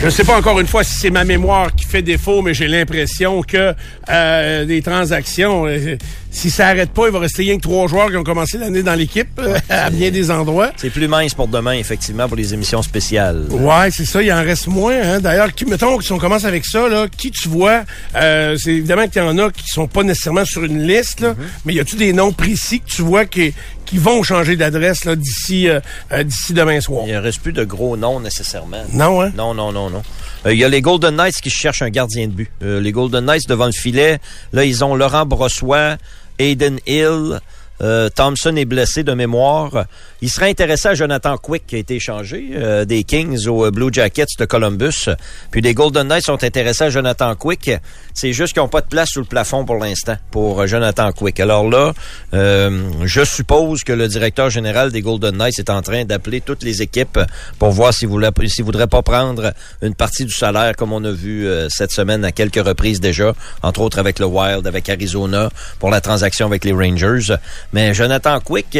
Je sais pas encore une fois si c'est ma mémoire qui fait défaut, mais j'ai l'impression que euh, des transactions, euh, si ça arrête pas, il va rester rien que trois joueurs qui ont commencé l'année dans l'équipe euh, à bien des endroits. C'est plus mince pour demain, effectivement, pour les émissions spéciales. Ouais, c'est ça, il en reste moins. Hein. D'ailleurs, qui- mettons si on commence avec ça, là, qui tu vois, euh, c'est évidemment qu'il y en a qui sont pas nécessairement sur une liste, là, mais y a-tu des noms précis que tu vois qui, qui vont changer d'adresse là, d'ici euh, euh, d'ici demain soir? Il ne reste plus de gros noms nécessairement. Non, hein? Non, non, non, non. Euh, Il y a les Golden Knights qui cherchent un gardien de but. Euh, les Golden Knights devant le filet, là, ils ont Laurent Brossois, Aiden Hill, euh, Thompson est blessé de mémoire. Il serait intéressé à Jonathan Quick qui a été échangé euh, des Kings aux euh, Blue Jackets de Columbus. Puis les Golden Knights sont intéressés à Jonathan Quick. C'est juste qu'ils n'ont pas de place sous le plafond pour l'instant pour euh, Jonathan Quick. Alors là, je suppose que le directeur général des Golden Knights est en train d'appeler toutes les équipes pour voir s'ils s'ils voudraient pas prendre une partie du salaire comme on a vu cette semaine à quelques reprises déjà, entre autres avec le Wild, avec Arizona pour la transaction avec les Rangers. Mais Jonathan Quick,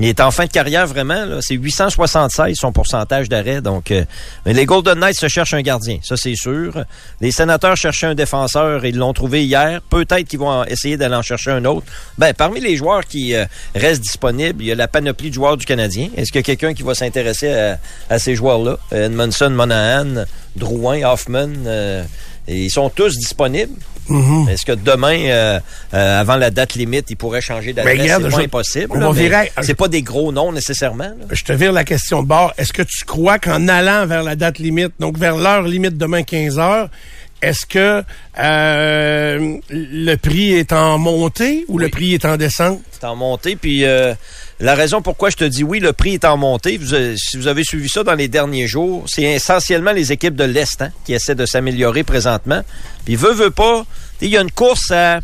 il est en fin de carrière vraiment. là. C'est 876 son pourcentage d'arrêt. Donc, euh, mais les Golden Knights se cherchent un gardien, ça c'est sûr. Les Sénateurs cherchaient un défenseur et ils l'ont trouvé hier. Peut-être qu'ils vont essayer d'aller en chercher un autre. Ben, parmi les joueurs qui euh, restent disponibles, il y a la panoplie de joueurs du Canadien. Est-ce qu'il y a quelqu'un qui va s'intéresser à, ces joueurs-là? Edmondson, Monahan, Drouin, Hoffman. euh, ils sont tous disponibles. Est-ce que demain, euh, euh, avant la date limite, ils pourraient changer Ben, d'adresse? C'est pas impossible. C'est pas des gros noms nécessairement. là. Je te vire la question de bord. Est-ce que tu crois qu'en allant vers la date limite, donc vers l'heure limite demain 15 heures, est-ce que euh, le prix est en montée ou le prix est en descente? C'est en montée. Puis euh, la raison pourquoi je te dis oui, le prix est en montée. Avez- si vous avez suivi ça dans les derniers jours, c'est essentiellement les équipes de l'Est hein, qui essaient de s'améliorer présentement. Puis veut, veut pas, il y a une course à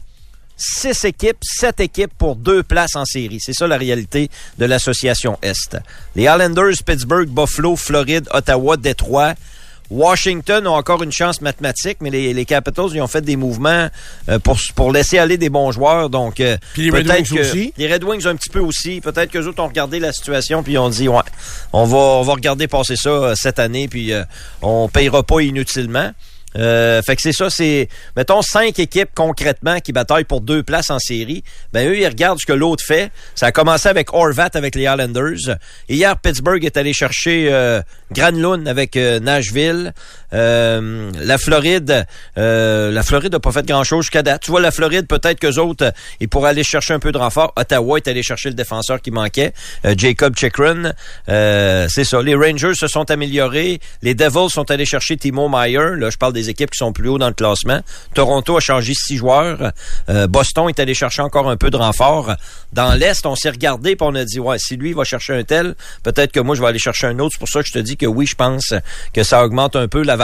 six équipes, sept équipes pour deux places en série. C'est ça la réalité de l'association Est. Les Islanders, Pittsburgh, Buffalo, Floride, Ottawa, Détroit. Washington ont encore une chance mathématique, mais les, les Capitals, ils ont fait des mouvements euh, pour, pour laisser aller des bons joueurs. Donc, euh, Puis les Red Wings que- aussi? Les Red Wings un petit peu aussi. Peut-être que autres ont regardé la situation puis ont dit ouais, on va on va regarder passer ça euh, cette année puis euh, on payera pas inutilement. Euh, fait que c'est ça, c'est mettons cinq équipes concrètement qui bataillent pour deux places en série. Ben eux ils regardent ce que l'autre fait. Ça a commencé avec Horvat avec les Islanders. Hier Pittsburgh est allé chercher euh, Granlund avec euh, Nashville. Euh, la Floride, euh, la Floride n'a pas fait grand-chose jusqu'à date. Tu vois, la Floride, peut-être qu'eux autres, euh, ils pourraient aller chercher un peu de renfort. Ottawa est allé chercher le défenseur qui manquait, Jacob Chikrin. C'est ça. Les Rangers se sont améliorés. Les Devils sont allés chercher Timo Meyer. Là, je parle des équipes qui sont plus haut dans le classement. Toronto a changé six joueurs. Boston est allé chercher encore un peu de renfort. Dans l'Est, on s'est regardé puis on a dit, ouais, si lui va chercher un tel, peut-être que moi, je vais aller chercher un autre. C'est pour ça que je te dis que oui, je pense que ça augmente un peu la valeur,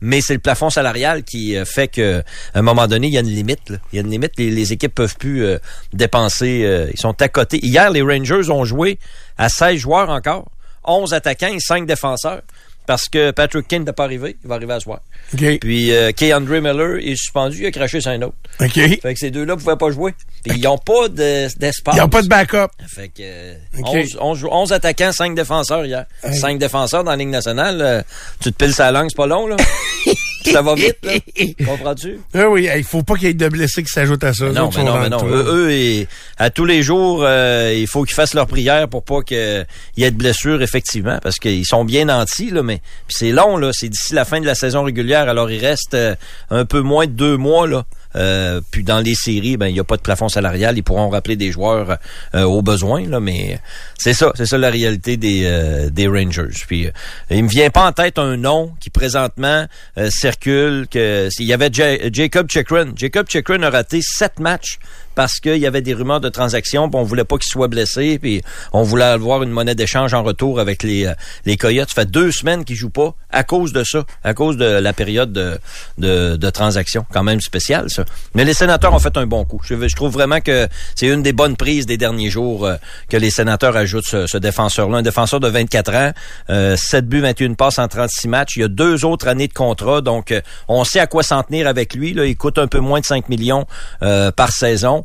mais c'est le plafond salarial qui euh, fait que à un moment donné, il y a une limite. Il y a une limite. Les, les équipes peuvent plus euh, dépenser. euh, ils sont à côté. Hier, les Rangers ont joué à 16 joueurs encore, 11 attaquants et 5 défenseurs. Parce que Patrick Kane n'est pas arrivé. Il va arriver à soir. OK. Puis euh, Kay Andre Miller est suspendu. Il a craché sur un autre. OK. Fait que ces deux-là ne pouvaient pas jouer. Puis ils n'ont pas de- d'espace. Il n'y a pas de backup. Fait que euh, Ok. 11, 11 11 attaquants, 5 défenseurs hier. Hey. 5 défenseurs dans la Ligue nationale. euh, tu te piles sa langue, c'est pas long, là. ça va vite, là. Comprends-tu? Ah oui, il faut pas qu'il y ait de blessés qui s'ajoutent à ça. Non, mais non, mais non. Eux, eux, et- à tous les jours, euh, il faut qu'ils fassent leur prière pour pas qu'il y ait de blessures, effectivement, parce qu'ils sont bien nantis, là, mais c'est long, là. C'est d'ici la fin de la saison régulière, alors il reste euh, un peu moins de deux mois, là. Euh, puis dans les séries, ben il n'y a pas de plafond salarial, ils pourront rappeler des joueurs euh, au besoin, là, mais c'est ça, c'est ça la réalité des, euh, des Rangers. Puis euh, il me vient pas en tête un nom qui présentement circule que il y avait Ja- Jacob Chikrin. Jacob Chikrin a raté sept matchs parce qu'il y avait des rumeurs de transactions, puis on voulait pas qu'il soit blessé, puis on voulait avoir une monnaie d'échange en retour avec les euh, les Coyotes. Ça fait deux semaines qu'il joue pas à cause de ça, à cause de la période de de, de transaction, quand même spéciale ça. Mais les sénateurs ont fait un bon coup. Je, je trouve vraiment que c'est une des bonnes prises des derniers jours euh, que les sénateurs ajoutent ce, ce défenseur-là, un défenseur de 24 ans, euh, 7 buts, 21 passes en 36 matchs. Il y a deux autres années de contrat, donc euh, on sait à quoi s'en tenir avec lui. Là. Il coûte un peu moins de 5 millions euh, par saison.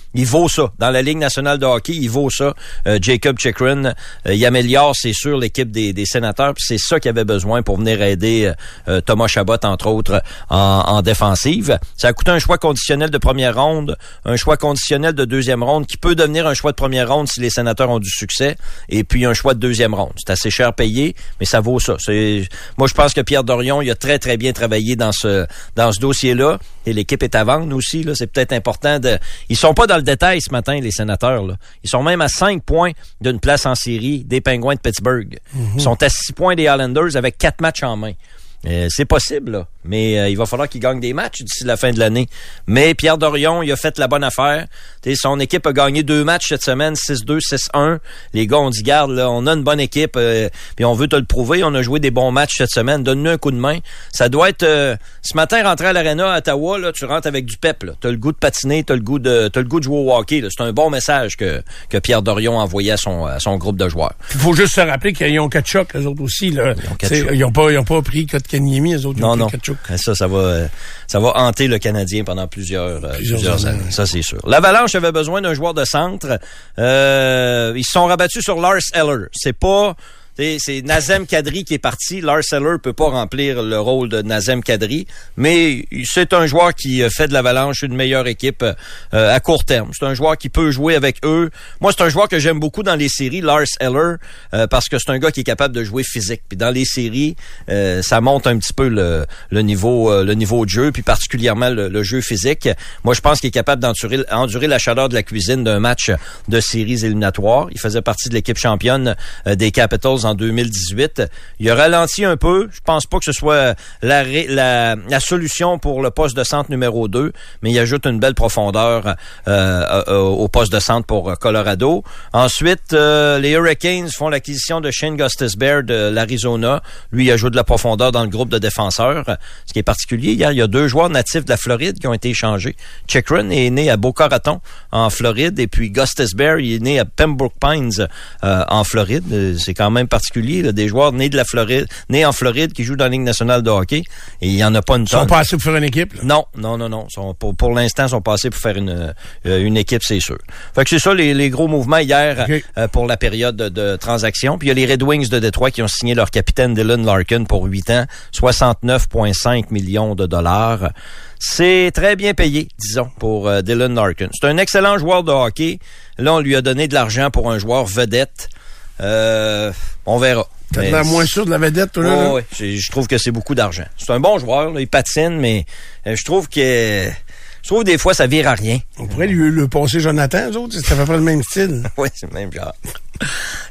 il vaut ça. Dans la Ligue nationale de hockey, il vaut ça. Euh, Jacob Chikrin, euh, il améliore, c'est sûr, l'équipe des, des sénateurs. c'est ça qu'il avait besoin pour venir aider euh, Thomas Chabot, entre autres, en, en, défensive. Ça a coûté un choix conditionnel de première ronde, un choix conditionnel de deuxième ronde, qui peut devenir un choix de première ronde si les sénateurs ont du succès, et puis un choix de deuxième ronde. C'est assez cher payé, mais ça vaut ça. Moi, je pense que Pierre Dorion, il a très, très bien travaillé dans ce, dans ce dossier-là. Et l'équipe est à vendre aussi. C'est peut-être important de. Ils sont pas dans le détail ce matin, les sénateurs. Là. Ils sont même à cinq points d'une place en série des Penguins de Pittsburgh. Mhm. Ils sont à six points des Islanders avec quatre matchs en main. Euh, c'est possible, là. mais euh, il va falloir qu'il gagne des matchs d'ici la fin de l'année. Mais Pierre Dorion, il a fait la bonne affaire. son équipe a gagné deux matchs cette semaine, 6-2, 6-1. Les gars, on dit, garde, là, on a une bonne équipe, euh, puis on veut te le prouver. On a joué des bons matchs cette semaine. Donne-nous un coup de main. Ça doit être... ce matin, rentrer à l'Arena à Ottawa, là, tu rentres avec du pep. Tu as le goût de patiner, tu as le goût de, as le goût de jouer au hockey. C'est un bon message que, que Pierre Dorion a envoyé à son, son groupe de joueurs. Il faut juste se rappeler qu'ils ont Kachuk, les autres aussi. Là. Ils ont, pas, ils ont pas pris autres, non, non. Ça, ça va, ça va hanter le Canadien pendant plusieurs, euh, plusieurs, années. Ça, c'est sûr. L'Avalanche avait besoin d'un joueur de centre. Euh, ils se sont rabattus sur Lars Eller. C'est pas c'est Nazem Kadri qui est parti. Lars Eller peut pas remplir le rôle de Nazem Kadri, mais c'est un joueur qui fait de l'Avalanche une meilleure équipe euh, à court terme. C'est un joueur qui peut jouer avec eux. Moi, c'est un joueur que j'aime beaucoup dans les séries, Lars Eller, euh, parce que c'est un gars qui est capable de jouer physique. Puis dans les séries, euh, ça monte un petit peu le, niveau le niveau de jeu, puis particulièrement le, jeu physique. Moi, je pense qu'il est capable d'endurer endurer la chaleur de la cuisine d'un match de séries éliminatoires. Il faisait partie de l'équipe championne des Capitals en 2018. Il a ralenti un peu. Je pense pas que ce soit la, solution pour le poste de centre numéro 2, mais il ajoute une belle profondeur euh, euh, au poste de centre pour Colorado. Ensuite, euh, les Hurricanes font l'acquisition de Shane Gustis Bear de l'Arizona. Lui, il ajoute de la profondeur dans le groupe de défenseurs. Ce qui est particulier, il y a deux joueurs natifs de la Floride qui ont été échangés. Chikrin est né à Boca Raton, en Floride, et puis Gustis Bear, il est né à Pembroke Pines, en Floride. C'est quand même particulier, des joueurs nés de la Floride, nés en Floride qui jouent dans la Ligue nationale de hockey. Et il y en a pas une tonne. Ils sont passés pour faire une équipe? Non, non, non, non. pour pour l'instant, ils sont passés pour faire une euh, une équipe, c'est sûr. Fait que c'est ça les, les, gros mouvements hier euh, pour la période de, transaction. Puis il y a les Red Wings de Détroit qui ont signé leur capitaine Dylan Larkin pour 8 ans, 69,5 millions de dollars. C'est très bien payé, disons, pour euh, Dylan Larkin. C'est un excellent joueur de hockey. Là, on lui a donné de l'argent pour un joueur vedette. Euh, on verra. T'as l'air moins sûr de la vedette, toi, là? Oui, je trouve que c'est beaucoup d'argent. C'est un bon joueur, il patine, mais euh, je trouve que... Je trouve des fois, ça vire à rien. On pourrait lui le passer Jonathan, eux autres. Ça fait pas le même style. oui, c'est le même genre.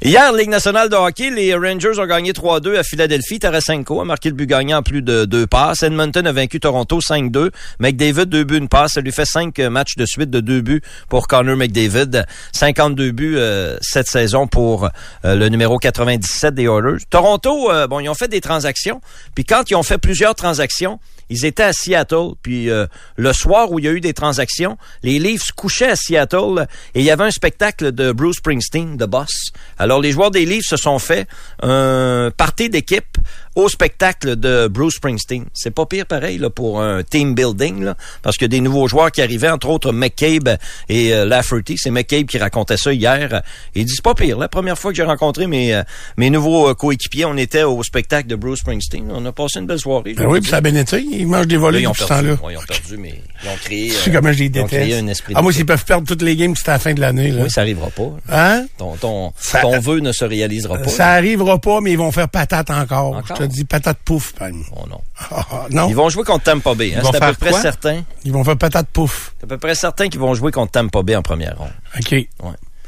Hier, Ligue nationale de hockey, les Rangers ont gagné 3-2 à Philadelphie. Tarasenko a marqué le but gagnant en plus de deux passes. Edmonton a vaincu Toronto 5-2. McDavid, deux buts, une passe. Ça lui fait cinq matchs de suite de deux buts pour Connor McDavid. 52 buts euh, cette saison pour euh, le numéro 97 des Oilers. Toronto, euh, bon, ils ont fait des transactions. Puis quand ils ont fait plusieurs transactions, ils étaient à Seattle. Puis le soir où il y a eu des transactions, les Leafs couchaient à Seattle et il y avait un spectacle de Bruce Springsteen, de Boss. Alors, les joueurs des Leafs se sont fait un party d'équipe au spectacle de Bruce Springsteen. C'est pas pire pareil là, pour un team building, là, parce que des nouveaux joueurs qui arrivaient, entre autres McCabe et euh, Lafferty. C'est McCabe qui racontait ça hier. Il dit, c'est pas pire. La première fois que j'ai rencontré mes, euh, mes nouveaux euh, coéquipiers, on était au spectacle de Bruce Springsteen. On a passé une belle soirée. Ben oui, puis ça a bien été. Ils mangent des volets depuis ce temps-là. ils ont perdu, mais ils ont créé... C'est comment je les déteste? un esprit ah, moi, s'ils peuvent perdre toutes les games c'était à la fin de l'année. Oui, ça arrivera pas. Hein? Ton, ton, ton vœu ne se réalisera pas. Ça arrivera pas, mais ils vont faire patate encore. Je te dis patate pouf. Oh ah, non. Ils vont jouer contre Tampa Bay. Hein? C'est à peu près certain. Ils vont faire patate pouf. C'est à peu près certain qu'ils vont jouer contre Tampa Bay en première ronde. OK. Ouais.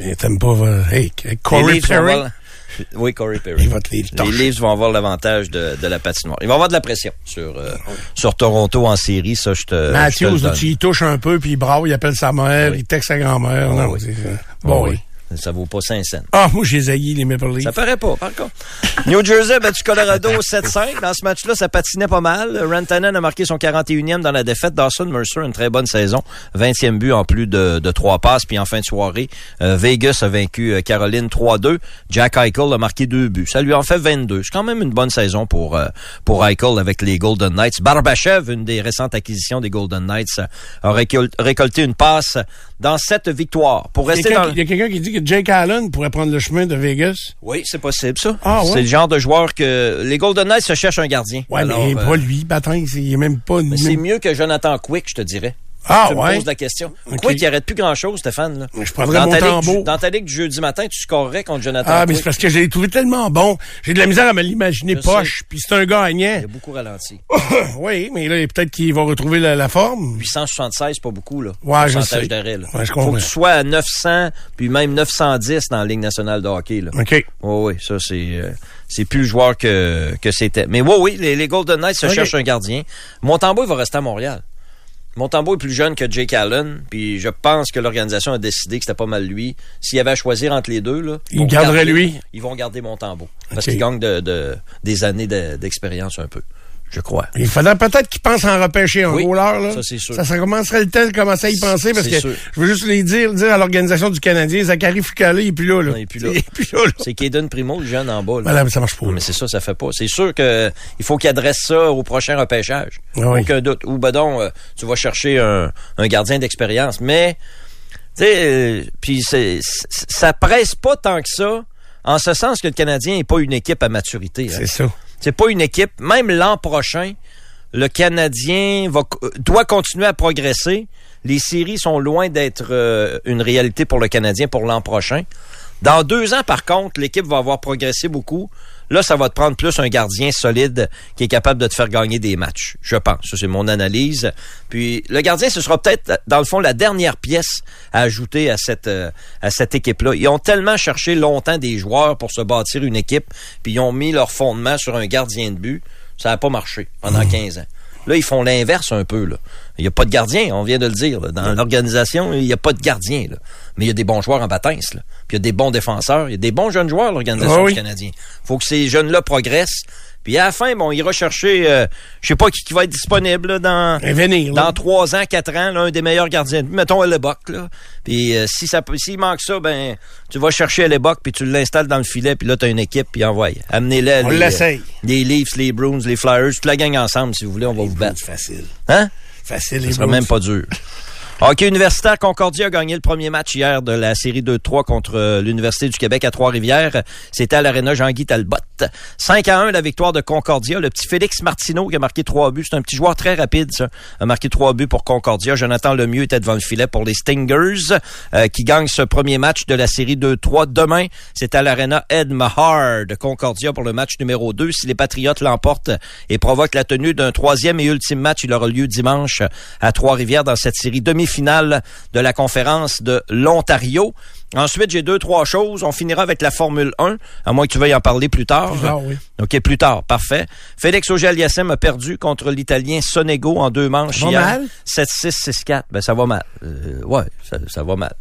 Mais Tampa va... Hey, Corey Perry. Oui, Corey Perry. les Leafs vont avoir l'avantage de, de, la patinoire. Ils vont avoir de la pression sur, euh, sur Toronto en série, ça, je te. Matthews, tu y touches un peu, puis il brave, il appelle sa mère, il texte sa grand-mère. non, oui. Bon, oui. Ça vaut pas 5 cents. Ah, moi, j'ai zaillé les Maple Leafs. Ça paraît pas, par contre. New Jersey a battu Colorado 7-5. Dans ce match-là, ça patinait pas mal. Rantanen a marqué son 41e dans la défaite. Dawson Mercer, une très bonne saison. 20e but en plus de, de 3 passes. Puis en fin de soirée, euh, Vegas a vaincu euh, Caroline 3-2. Jack Eichel a marqué deux buts. Ça lui en fait 22. C'est quand même une bonne saison pour, euh, pour Eichel avec les Golden Knights. Barbachev, une des récentes acquisitions des Golden Knights, a récolté une passe dans cette victoire. Pour rester dans... Il y a quelqu'un qui dit que Jake Allen pourrait prendre le chemin de Vegas. Oui, c'est possible, ça. Ah, C'est le genre de joueur que les Golden Knights se cherchent un gardien. Ouais, mais pas lui, Batin, il est même pas... C'est mieux que Jonathan Quick, je te dirais. Ah, tu ouais. me poses la question. Pourquoi qu'il arrête plus grand-chose, Stéphane? Là? Je prendrais dans mon tambour. dans ta ligue du jeudi matin, tu scorerais contre Jonathan Ah, mais c'est parce que j'ai trouvé tellement bon. J'ai de la misère à me l'imaginer poche, puis c'est un gagnant. Il a beaucoup ralenti. oui, mais là, peut-être qu'il va retrouver la, la, forme. 876, pas beaucoup, là. Ouais, je sais. d'arrêt, là. Ouais, je comprends. Faut que tu sois à 900, puis même 910 dans la Ligue nationale de hockey, là. OK. Oui, oui, ça, c'est... Euh, c'est plus le joueur que, que c'était. Mais oui, oui, les, les Golden Knights se okay. cherchent un gardien. Montembeau, il va rester à Montréal. Montembeau est plus jeune que Jake Allen, puis je pense que l'organisation a décidé que c'était pas mal lui. S'il y avait à choisir entre les deux, là, il garderait lui. Ils vont garder Montembeau parce qu'il gagne de, de, des années d'expérience un peu je crois. Il faudrait peut-être qu'ils pensent en repêcher un oui, là. Ça, c'est sûr. Ça, ça commencerait le temps de commencer à y penser parce que sûr. je veux juste les dire, dire à l'organisation du Canadien, Zachary Fucalé, il est plus là, là. Non, il est plus là. Il est plus là, là. C'est Kaden Primo, le jeune en bas, là. Mais ça marche pas. Non, mais c'est ça, ça fait pas. C'est sûr que il faut qu'il adresse ça au prochain repêchage. Ah oui. Aucun doute. Ou, ben donc, euh, tu vas chercher un, un gardien d'expérience. Mais, tu sais, euh, puis ça presse pas tant que ça, en ce sens que le Canadien n'est pas une équipe à maturité. C'est ça. C'est pas une équipe, même l'an prochain, le Canadien va, doit continuer à progresser. Les séries sont loin d'être euh, une réalité pour le Canadien pour l'an prochain. Dans deux ans, par contre, l'équipe va avoir progressé beaucoup. Là, ça va te prendre plus un gardien solide qui est capable de te faire gagner des matchs. Je pense. Ça, c'est mon analyse. Puis, le gardien, ce sera peut-être, dans le fond, la dernière pièce à ajouter à cette, euh, à cette équipe-là. Ils ont tellement cherché longtemps des joueurs pour se bâtir une équipe, puis ils ont mis leur fondement sur un gardien de but. Ça n'a pas marché pendant 15 ans. Là, ils font l'inverse un peu. Là. Il n'y a pas de gardien, on vient de le dire. Là. Dans l'organisation, il n'y a pas de gardien. Là. Mais il y a des bons joueurs en. Là. Puis il y a des bons défenseurs. Il y a des bons jeunes joueurs, l'organisation Ah oui. du Canadien. faut que ces jeunes-là progressent. Puis à la fin, bon, il va chercher, euh, je sais pas qui, qui va être disponible là, dans venir, dans trois ans, quatre ans, l'un des meilleurs gardiens. Mettons Leboc, là. Puis euh, si ça s'il manque ça, ben tu vas chercher Leboc puis tu l'installes dans le filet puis là tu as une équipe puis envoie. Amenez-les On les, l'essaye. les Leafs, les Bruins, les Flyers, toute la gang ensemble si vous voulez, on va vous battre. Facile. Hein? Facile, Ce les sera Bruins. même pas dur. Hockey universitaire, Concordia a gagné le premier match hier de la série 2-3 contre euh, l'Université du Québec à Trois-Rivières. C'était à l'Arena Jean-Guy Talbot. 5 à 1 la victoire de Concordia. Le petit Félix Martineau qui a marqué trois buts. C'est un petit joueur très rapide, ça. A marqué trois buts pour Concordia. Jonathan Lemieux était devant le filet pour les Stingers euh, qui gagnent ce premier match de la série 2-3. Demain, c'est à l'Arena Ed Mahar de Concordia pour le match numéro 2. Si les Patriotes l'emportent et provoquent la tenue d'un troisième et ultime match, il aura lieu dimanche à Trois-Rivières dans cette série demi-finale de la conférence de l'Ontario. Ensuite, j'ai deux, trois choses. On finira avec la Formule 1, à moins que tu veuilles en parler plus tard. Plus tard, oui. OK, plus tard, parfait. Félix Auger-Aliassime a perdu contre l'Italien Sonego en deux manches Ça va hier. mal? 7-6, 6-4. Ben, ça va mal. Euh, ouais, ça, ça va mal.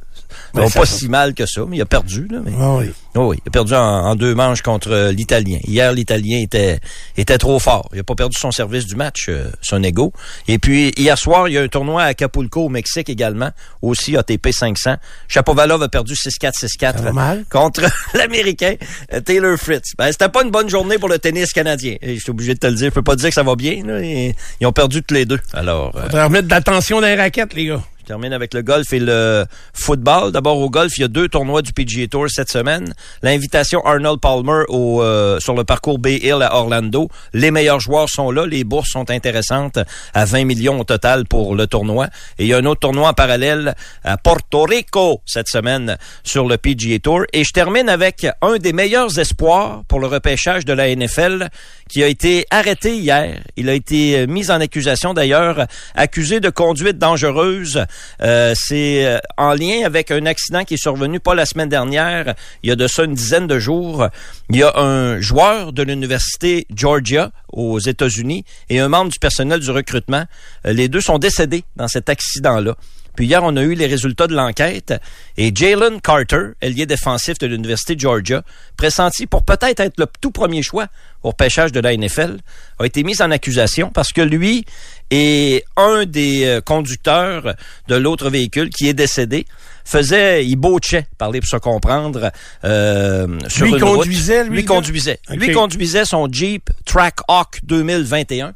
Ben, pas si mal que ça, mais il a perdu. Là, mais... Ah oui. Oh oui, il a perdu en, en deux manches contre euh, l'Italien. Hier, l'Italien était était trop fort. Il a pas perdu son service du match, euh, son ego. Et puis, hier soir, il y a un tournoi à Acapulco, au Mexique également, aussi ATP 500. Chapovalov a perdu 6-4, 6-4 Ça va mal? contre l'Américain euh, Taylor Fritz. Ben, c'était pas une bonne journée pour le tennis canadien. Je suis obligé de te le dire. Je peux pas te dire que ça va bien. Là. Ils, ils ont perdu tous les deux. Alors... euh, Faudrait remettre de l'attention dans les raquettes, les gars. Termine avec le golf et le football. D'abord au golf, il y a deux tournois du PGA Tour cette semaine. L'invitation Arnold Palmer au, euh, sur le parcours Bay Hill à Orlando. Les meilleurs joueurs sont là. Les bourses sont intéressantes à 20 millions au total pour le tournoi. Et il y a un autre tournoi en parallèle à Porto Rico cette semaine sur le PGA Tour. Et je termine avec un des meilleurs espoirs pour le repêchage de la NFL qui a été arrêté hier. Il a été euh, mis en accusation d'ailleurs, accusé de conduite dangereuse. Euh, C'est euh, en lien avec un accident qui est survenu pas la semaine dernière, il y a de ça une dizaine de jours. Il y a un joueur de l'université Georgia aux États-Unis et un membre du personnel du recrutement. Les deux sont décédés dans cet accident-là. Puis hier, on a eu les résultats de l'enquête. Et Jalen Carter, ailier défensif de l'Université de Georgia, pressenti pour peut-être être le tout premier choix au pêchage de la NFL, a été mis en accusation parce que lui est un des euh, conducteurs de l'autre véhicule qui est décédé faisait, il botchait, parler pour se comprendre, euh, sur lui une conduisait, route. Lui, lui conduisait. Okay. Lui conduisait son Jeep Trackhawk 2021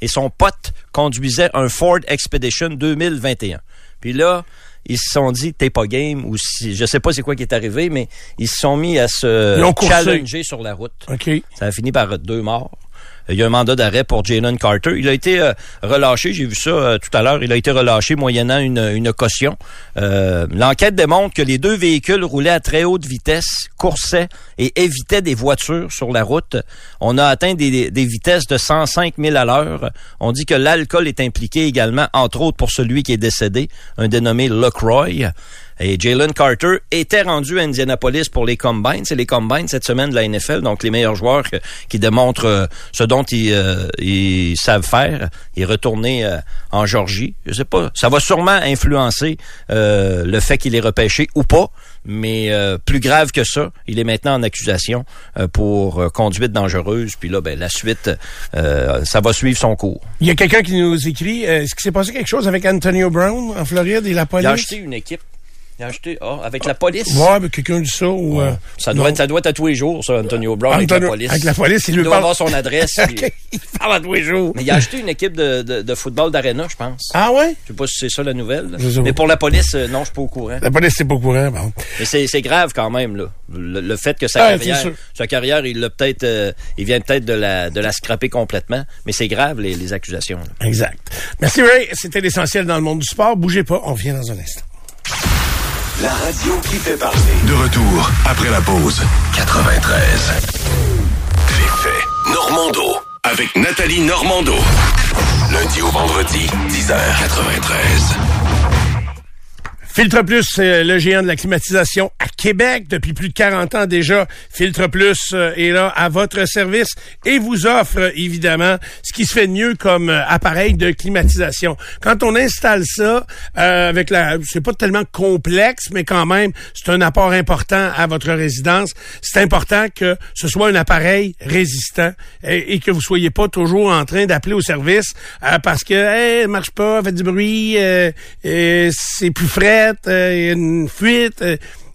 et son pote conduisait un Ford Expedition 2021. Puis là, ils se sont dit t'es pas game ou si je sais pas c'est quoi qui est arrivé mais ils se sont mis à se challenger sur la route. Okay. Ça a fini par deux morts. Il y a un mandat d'arrêt pour Jalen Carter. Il a été euh, relâché, j'ai vu ça euh, tout à l'heure, il a été relâché moyennant une, une caution. Euh, L'enquête démontre que les deux véhicules roulaient à très haute vitesse, coursaient et évitaient des voitures sur la route. On a atteint des, des vitesses de 105 000 à l'heure. On dit que l'alcool est impliqué également, entre autres pour celui qui est décédé, un dénommé Lacroix. Et Jalen Carter était rendu à Indianapolis pour les combines. C'est les combines cette semaine de la NFL, donc les meilleurs joueurs que, qui démontrent euh, ce dont ils, euh, ils, savent faire. Il est retourné euh, en Georgie. Je sais pas. Ça va sûrement influencer euh, le fait qu'il est repêché ou pas. Mais plus grave que ça, il est maintenant en accusation pour conduite dangereuse. Puis là, ben, la suite, ça va suivre son cours. Il y a quelqu'un qui nous écrit, est-ce qu'il s'est passé quelque chose avec Antonio Brown en Floride et la police? Il a acheté une équipe il a acheté ah, avec la police. Ouais, mais quelqu'un dit ça ou euh, ça doit être, ça doit être à tous les jours ça Antonio Brown Antonio, avec la police. Avec la police, il, il lui doit parle... avoir son adresse. puis... il parle à tous les jours. Mais il a acheté une équipe de, de, de football d'arena, je pense. Ah ouais? Je sais pas si c'est ça la nouvelle. Mais pour la police, euh, non, je suis pas au courant. La police c'est pas au courant, bon. Mais c'est c'est grave quand même là. Le, le fait que sa ah, carrière sa carrière, il l'a peut-être euh, il vient peut-être de la de la scraper complètement, mais c'est grave les, les accusations. Là. Exact. Merci Ray, c'était l'essentiel dans le monde du sport. Bougez pas, on revient dans un instant. La radio qui fait parler. De retour après la pause. 93. J'ai fait Normando avec Nathalie Normando. Lundi au vendredi, 10h93. Filtre Plus, c'est le géant de la climatisation à Québec depuis plus de 40 ans déjà. Filtre Plus est là à votre service et vous offre évidemment ce qui se fait de mieux comme appareil de climatisation. Quand on installe ça euh, avec la, c'est pas tellement complexe, mais quand même c'est un apport important à votre résidence. C'est important que ce soit un appareil résistant et, que vous soyez pas toujours en train d'appeler au service euh, parce que hey, marche pas, fait du bruit, euh, c'est plus frais a une fuite.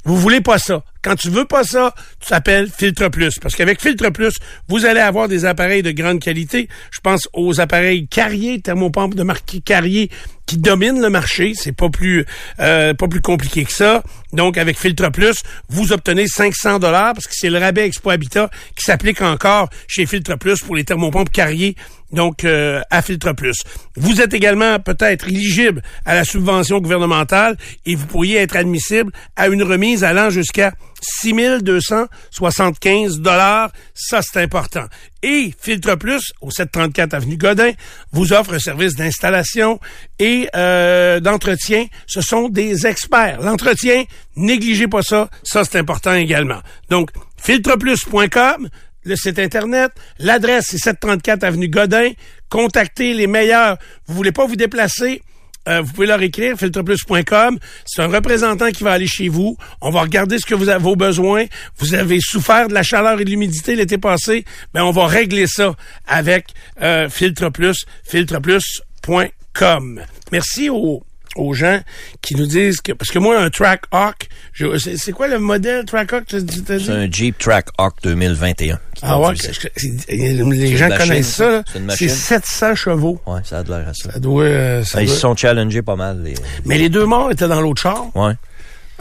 Vous voulez pas ça. Quand tu veux pas ça, tu t'appelles Filtre Plus. Parce qu'avec Filtre Plus, vous allez avoir des appareils de grande qualité. Je pense aux appareils Carrier, thermopompe de marque Carrier, qui dominent le marché. C'est pas plus euh, pas plus compliqué que ça. Donc, avec Filtre Plus, vous obtenez 500 dollars parce que c'est le rabais Expo Habitat qui s'applique encore chez Filtre Plus pour les thermopompes Carrier donc euh, à Filtre Plus. Vous êtes également peut-être éligible à la subvention gouvernementale et vous pourriez être admissible à une remise allant jusqu'à 6 275 dollars. Ça, c'est important. Et Filtre Plus, au 734 Avenue Godin, vous offre un service d'installation et euh, d'entretien. Ce sont des experts. L'entretien, négligez pas ça. Ça, c'est important également. Donc, filtreplus.com, le site Internet. L'adresse, c'est 734 Avenue Godin. Contactez les meilleurs. Vous voulez pas vous déplacer? Euh, vous pouvez leur écrire, filtreplus.com. C'est un représentant qui va aller chez vous. On va regarder ce que vous avez vos besoins. Vous avez souffert de la chaleur et de l'humidité l'été passé. Mais on va régler ça avec euh, Filtreplus, filtreplus.com. Merci aux aux gens qui nous disent que parce que moi un Trackhawk, c'est quoi le modèle Trackhawk C'est un Jeep Trackhawk 2021. Ah ouais, les gens connaissent ça. C'est 700 chevaux. Ouais, ça a de l'air à ça. Ça doit. Euh, ça Ils doit... se sont challengés pas mal. Les... Mais les deux morts étaient dans l'autre char. Ouais.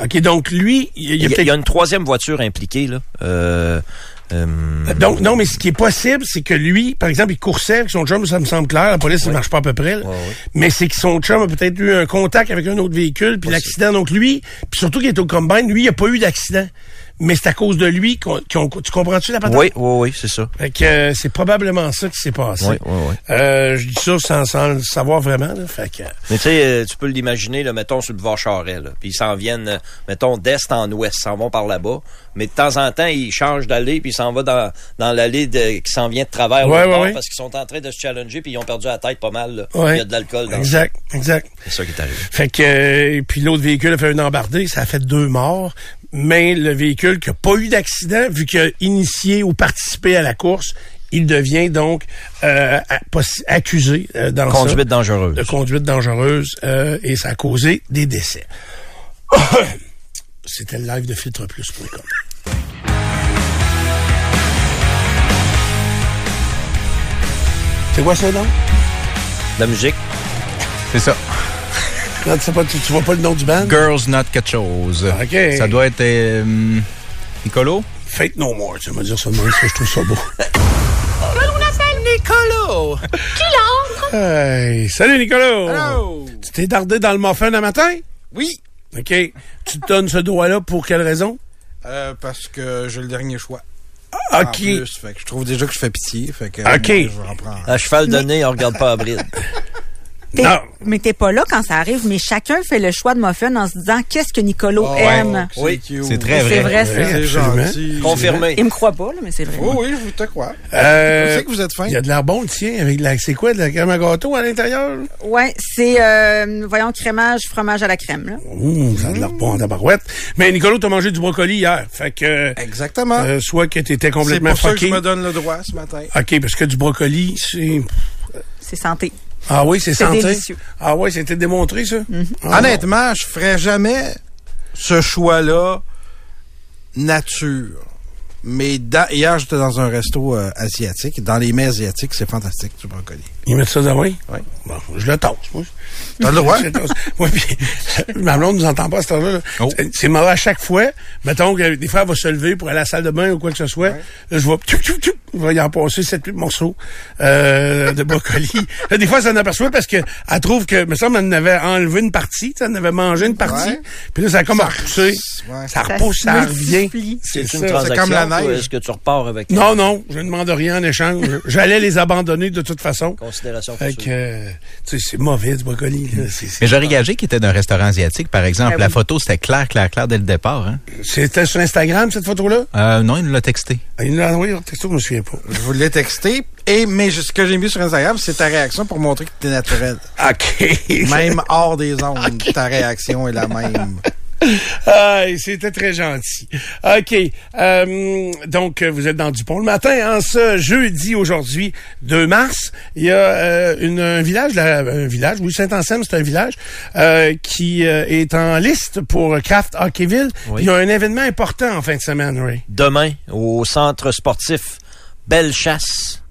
OK, donc lui, il y a, y a une troisième voiture impliquée là. Euh, euh... Donc, non, mais ce qui est possible, c'est que lui, par exemple, il coursait avec son chum, ça me semble clair, la police, ça Oui. marche pas à peu près, là. Ouais, ouais. mais c'est que son chum a peut-être eu un contact avec un autre véhicule, puis l'accident, donc lui, puis surtout qu'il est au combine, lui, il a pas eu d'accident. Mais c'est à cause de lui qu'on, qu'on- tu comprends-tu la patente? Oui, oui, oui, c'est ça. Fait que euh, c'est probablement ça qui s'est passé. Oui, oui, oui. Euh, je dis ça sans, sans le savoir vraiment. Là, fait que, Mais tu sais, euh, tu peux l'imaginer, là, mettons, sur le boulevard Charest, puis ils s'en viennent, mettons, d'est en ouest, s'en vont par là-bas. Mais de temps en temps, ils changent d'allée, puis ils s'en vont dans, dans l'allée de- qui s'en vient de travers bord, ouais, ouais. parce qu'ils sont en train de se challenger, puis ils ont perdu la tête pas mal. là. Il y a de l'alcool dans exact, exact. C'est ça qui est arrivé. Fait que euh, puis l'autre véhicule a fait un embardé, ça a fait deux morts. Mais le véhicule qui a pas eu d'accident, vu qu'il a initié ou participé à la course, il devient donc euh, accusé euh, dans ça. Conduite dangereuse. de conduite dangereuse euh, et ça a causé des décès. C'était le live de filtreplus.com. C'est quoi ça, donc? La musique. C'est ça. Non, tu, sais pas, tu, tu vois pas le nom du band? Girls Not quelque chose. OK. Ça doit être euh, Nicolo? Fate No More, tu vas me dire ça de même, ça, je trouve ça beau. Nicolo! Hey, salut Nicolas! Hello! Tu t'es dardé dans le muffin un matin? Oui, OK. Tu te donnes ce doigt-là pour quelle raison? euh, parce que j'ai le dernier choix. OK. En plus, fait que je trouve déjà que je fais pitié. Fait que, OK. moi, je vais en prendre. À cheval de nez, on regarde pas à bride. T'es- Non. Mais t'es pas là quand ça arrive, mais chacun fait le choix de muffin en se disant qu'est-ce que Nicolo Oh, aime? Oui. C'est très C'est vrai. vrai, ça. C'est Absolument. gentil. Confirmé. Il me croit pas, là, mais c'est vrai. Oui, oui, je te crois. Euh, Je sais que vous êtes fin. Il y a de l'air bon, le tien, avec de la, c'est quoi, de la crème à gâteau à l'intérieur? Ouais, c'est, euh, voyons, crémage, fromage à la crème, là. Ouh, ça a de l'air bon en tabarouette. Mais Nicolas, t'as mangé du brocoli hier. Fait que, Exactement. euh, soit que t'étais c'est complètement pour ça que je fucké. me donne le droit ce matin. OK, parce que du brocoli, c'est... C'est santé. Ah oui, c'est délicieux. Ah oui, c'était démontré, ça? Ah, Honnêtement, je ferais jamais ce choix-là nature. Mais dans- hier, j'étais dans un resto euh, asiatique. Dans les mets asiatiques, c'est fantastique, du brocoli. Ils mettent ça dans oui? Oui. Bon, je le tasse, moi. T'as le droit? Oui, puis ma blonde nous entend pas à cette heure-là. là. Oh. C'est- mauvais à chaque fois. Mettons que des fois, elle va se lever pour aller à la salle de bain ou quoi que ce soit. Là, je vois, tchou, tchou, tchou, il y en passer sept, huit morceaux euh, de brocoli. Là, des fois, ça en aperçoit parce que elle trouve que, me semble, elle en avait enlevé une partie, tu sais, elle en avait mangé une partie. Ouais. Puis là, ça a comme Ça repoussé. repousse, ouais. Ça Ça repousse, se ça revient. C'est une transaction. comme la neige. Est-ce que tu repars avec Non, non, je ne demande rien en échange. J'allais les abandonner de toute façon. considération Fait que, euh, tu sais, c'est mauvais du brocoli. Là. C'est- c'est- Mais j'aurais gagé qu'il était d'un restaurant asiatique, par exemple. Ah La oui. photo, c'était clair, clair, clair dès le départ. Hein? C'était sur Instagram, cette photo-là? Euh, non, il nous l'a texté. Ah, Il l'a envoyé en texto, je me souviens pas. Je vous l'ai texté. Et, mais ce que j'ai mis sur Instagram, c'est ta réaction pour montrer que t'es naturel. OK. Même hors des ondes, ta réaction est la même. Ah, c'était très gentil. OK. Euh, donc, euh, vous êtes dans Dupont le matin. En ce jeudi, aujourd'hui, 2 mars, il y a euh, une, un village, là, un village, oui, Saint-Anselme, c'est un village, euh, qui euh, est en liste pour Craft Hockeyville. Oui. Il y a un événement important en fin de semaine, Ray. demain au centre sportif Belle Chasse.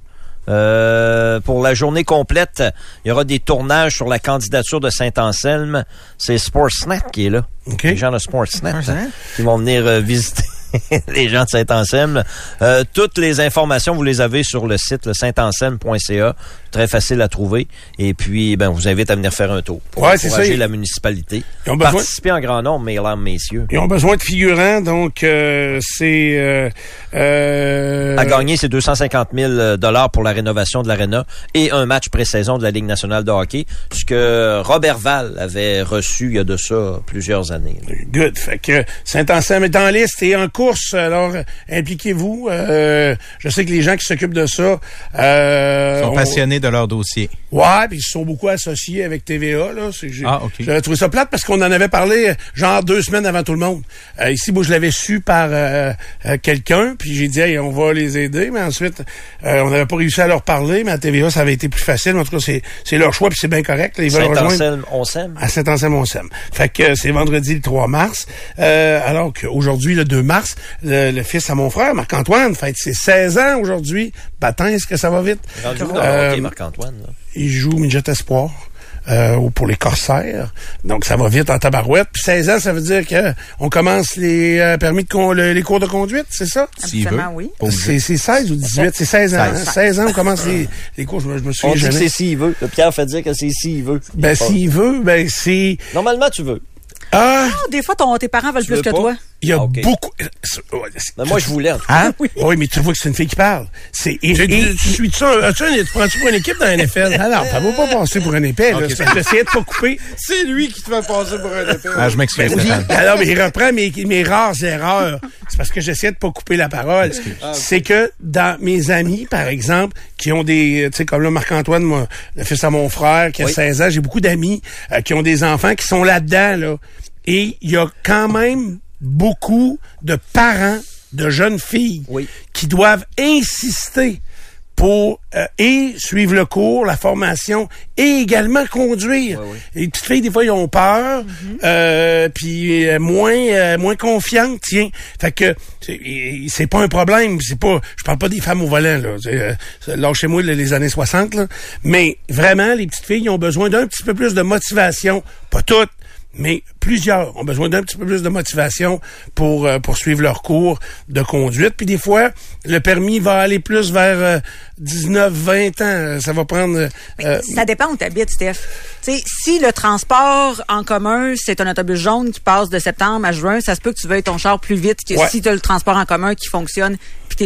Euh, pour la journée complète, il y aura des tournages sur la candidature de Saint-Anselme. C'est Sportsnet qui est là. OK. Les gens de Sportsnet Sportsnet. qui vont venir euh, visiter les gens de Saint-Anselme. Euh, toutes les informations, vous les avez sur le site le saintanselme.ca. Très facile à trouver. Et puis, ben, on vous invite à venir faire un tour pour Ouais, c'est encourager ça. la municipalité. Ils ont besoin- Participer en grand nombre, mesdames, messieurs. Ils ont besoin de figurants, donc euh, c'est... Euh, euh, À gagner, c'est 250 000 dollars pour la rénovation de l'aréna et un match pré-saison de la Ligue nationale de hockey, ce que Robert Val avait reçu il y a de ça plusieurs années. là. Good. Fait que Saint-Anselme est en liste et en course. Alors, impliquez-vous. Euh, je sais que les gens qui s'occupent de ça... Euh, Ils sont ont- passionnés de leur dossier. Ouais, puis ils se sont beaucoup associés avec TVA. Là. Ah, OK. J'avais trouvé ça plate parce qu'on en avait parlé genre deux semaines avant tout le monde. Euh, ici, moi, je l'avais su par euh, euh, quelqu'un, puis j'ai dit, hey, on va les aider. Mais ensuite, euh, on n'avait pas réussi à leur parler, mais à TVA, ça avait été plus facile. En tout cas, c'est, c'est leur choix, puis c'est bien correct. là. Ils veulent rejoindre Saint-Anselme, on s'aime. à Saint-Anselme-on-Sème. Fait que c'est vendredi le 3 mars. Euh, alors qu'aujourd'hui, le 2 mars, le, le fils à mon frère, Marc-Antoine, fête ses 16 ans aujourd'hui. Baptême, est-ce que ça va vite? Rendu où dans Euh, Marc-Antoine? là? il joue Midget Espoir. Euh, ou pour les corsaires. Donc, ça va vite en tabarouette. Puis 16 ans, ça veut dire que on commence les euh, permis de con- le- les cours de conduite, c'est ça? S'il veut. Absolument, oui. C'est c'est 16 ou 18? C'est 16 ans. hein? 16. 16 ans, on commence les, les cours. Je me, je me On souviens dit que jamais. c'est s'il veut. Le Pierre fait dire que c'est s'il veut. Ben, s'il veut, ben, c'est... Normalement, tu veux. Ah, Ah, des fois, ton, tes parents veulent Tu plus que pas? toi. il y a Ah, beaucoup... Ben, moi, je voulais. en tout cas. Hein? Oui, mais tu vois que c'est une fille qui parle. C'est et- tu suis ça, as-tu un- tu prends-tu pour une équipe dans la NFL? Ah non, ça va pas passer pour un épais. là. Ok, C'est parce que J'essayais de pas couper. C'est lui qui te fait passer pour un épée. Ah, je m'excuse, Ben oui. Alors, mais il reprend mes, mes rares erreurs. C'est parce que j'essayais de pas couper la parole. C'est que dans mes amis, par exemple, qui ont des, tu sais, comme là, Marc-Antoine, moi, le fils à mon frère, qui a Oui. 16 ans, j'ai beaucoup d'amis euh, qui ont des enfants qui sont là-dedans, là. Et il y a quand même beaucoup de parents de jeunes filles Oui. qui doivent insister pour euh, et suivre le cours, la formation et également conduire. Les petites filles des fois ils ont peur, euh, puis euh, moins euh, moins confiantes, tiens. Fait que c'est- pas un problème, c'est pas je parle pas des femmes au volant là, euh, lâchez-moi les- les années 60 là, mais vraiment les petites filles ont besoin d'un petit peu plus de motivation, pas toutes mais plusieurs ont besoin d'un petit peu plus de motivation pour euh, poursuivre leur cours de conduite. Puis des fois, le permis va aller plus vers euh, 19, 20 ans. Ça va prendre... euh, Ça dépend où tu habites, Steph. Tu sais, si le transport en commun, c'est un autobus jaune qui passe de septembre à juin, ça se peut que tu veuilles ton char plus vite que Ouais. si tu as le transport en commun qui fonctionne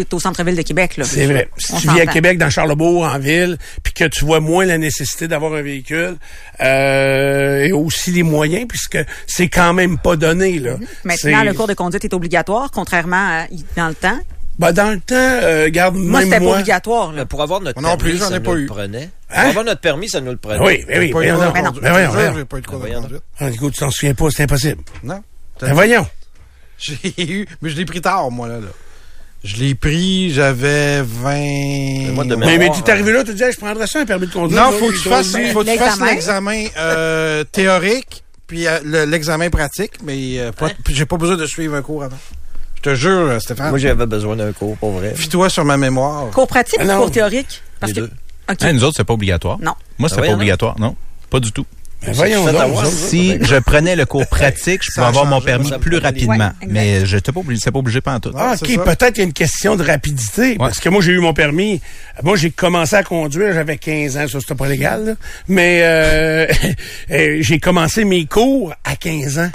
tu es au centre-ville de Québec. là. c'est vrai. Si On tu vis à. Québec, dans Charlebourg, en ville, puis que tu vois moins la nécessité d'avoir un véhicule, euh, et aussi les moyens, puisque c'est quand même pas donné. Là. Maintenant, C'est- le cours de conduite est obligatoire, contrairement à dans le temps. Ben, dans le temps, euh, garde Moi, même c'était pas moi... obligatoire. Là. Ben, pour avoir notre Moi non permis, plus, j'en ça ai pas nous eu. le prenait. Pour Hein? avoir notre permis, ça nous le prenait. Oui, ben oui, non. Ben. J'ai pas eu de cours de Voyons conduite. Ah, écoute, tu t'en souviens pas, c'est impossible. Non. Ben voyons. J'ai eu, mais je l'ai pris tard, moi, là. là. Je l'ai pris, j'avais 20... moi, de Mais, mais tu es arrivé là, tu te disais, je prendrais ça, un permis de conduire. Non, faut que tu fasses, faut que tu fasses L'examen. euh, théorique, puis euh, le- l'examen pratique, mais euh, puis j'ai pas besoin de suivre un cours avant. Je te jure, euh, Stéphane. Moi, j'avais besoin d'un cours, pour vrai. Fie-toi sur ma mémoire. Cours pratique Ah ou non. cours théorique? Parce Les que, deux. OK. Hein, nous autres, c'est pas obligatoire. Non. Moi, c'était Ah, pas obligatoire, non. Pas du tout. Ben voyons donc. avoir, ça. ça. Si je prenais le cours pratique, je a avoir mon permis plus rapidement. Ouais, mais je n'étais pas obligé, c'est pas obligé pas en tout. Ah, OK. Peut-être qu'il y a une question de rapidité. Parce que moi, j'ai eu mon permis. Moi, j'ai commencé à conduire, j'avais 15 ans. Ça, c'était pas légal, là. Mais euh, euh, j'ai commencé mes cours à 15 ans.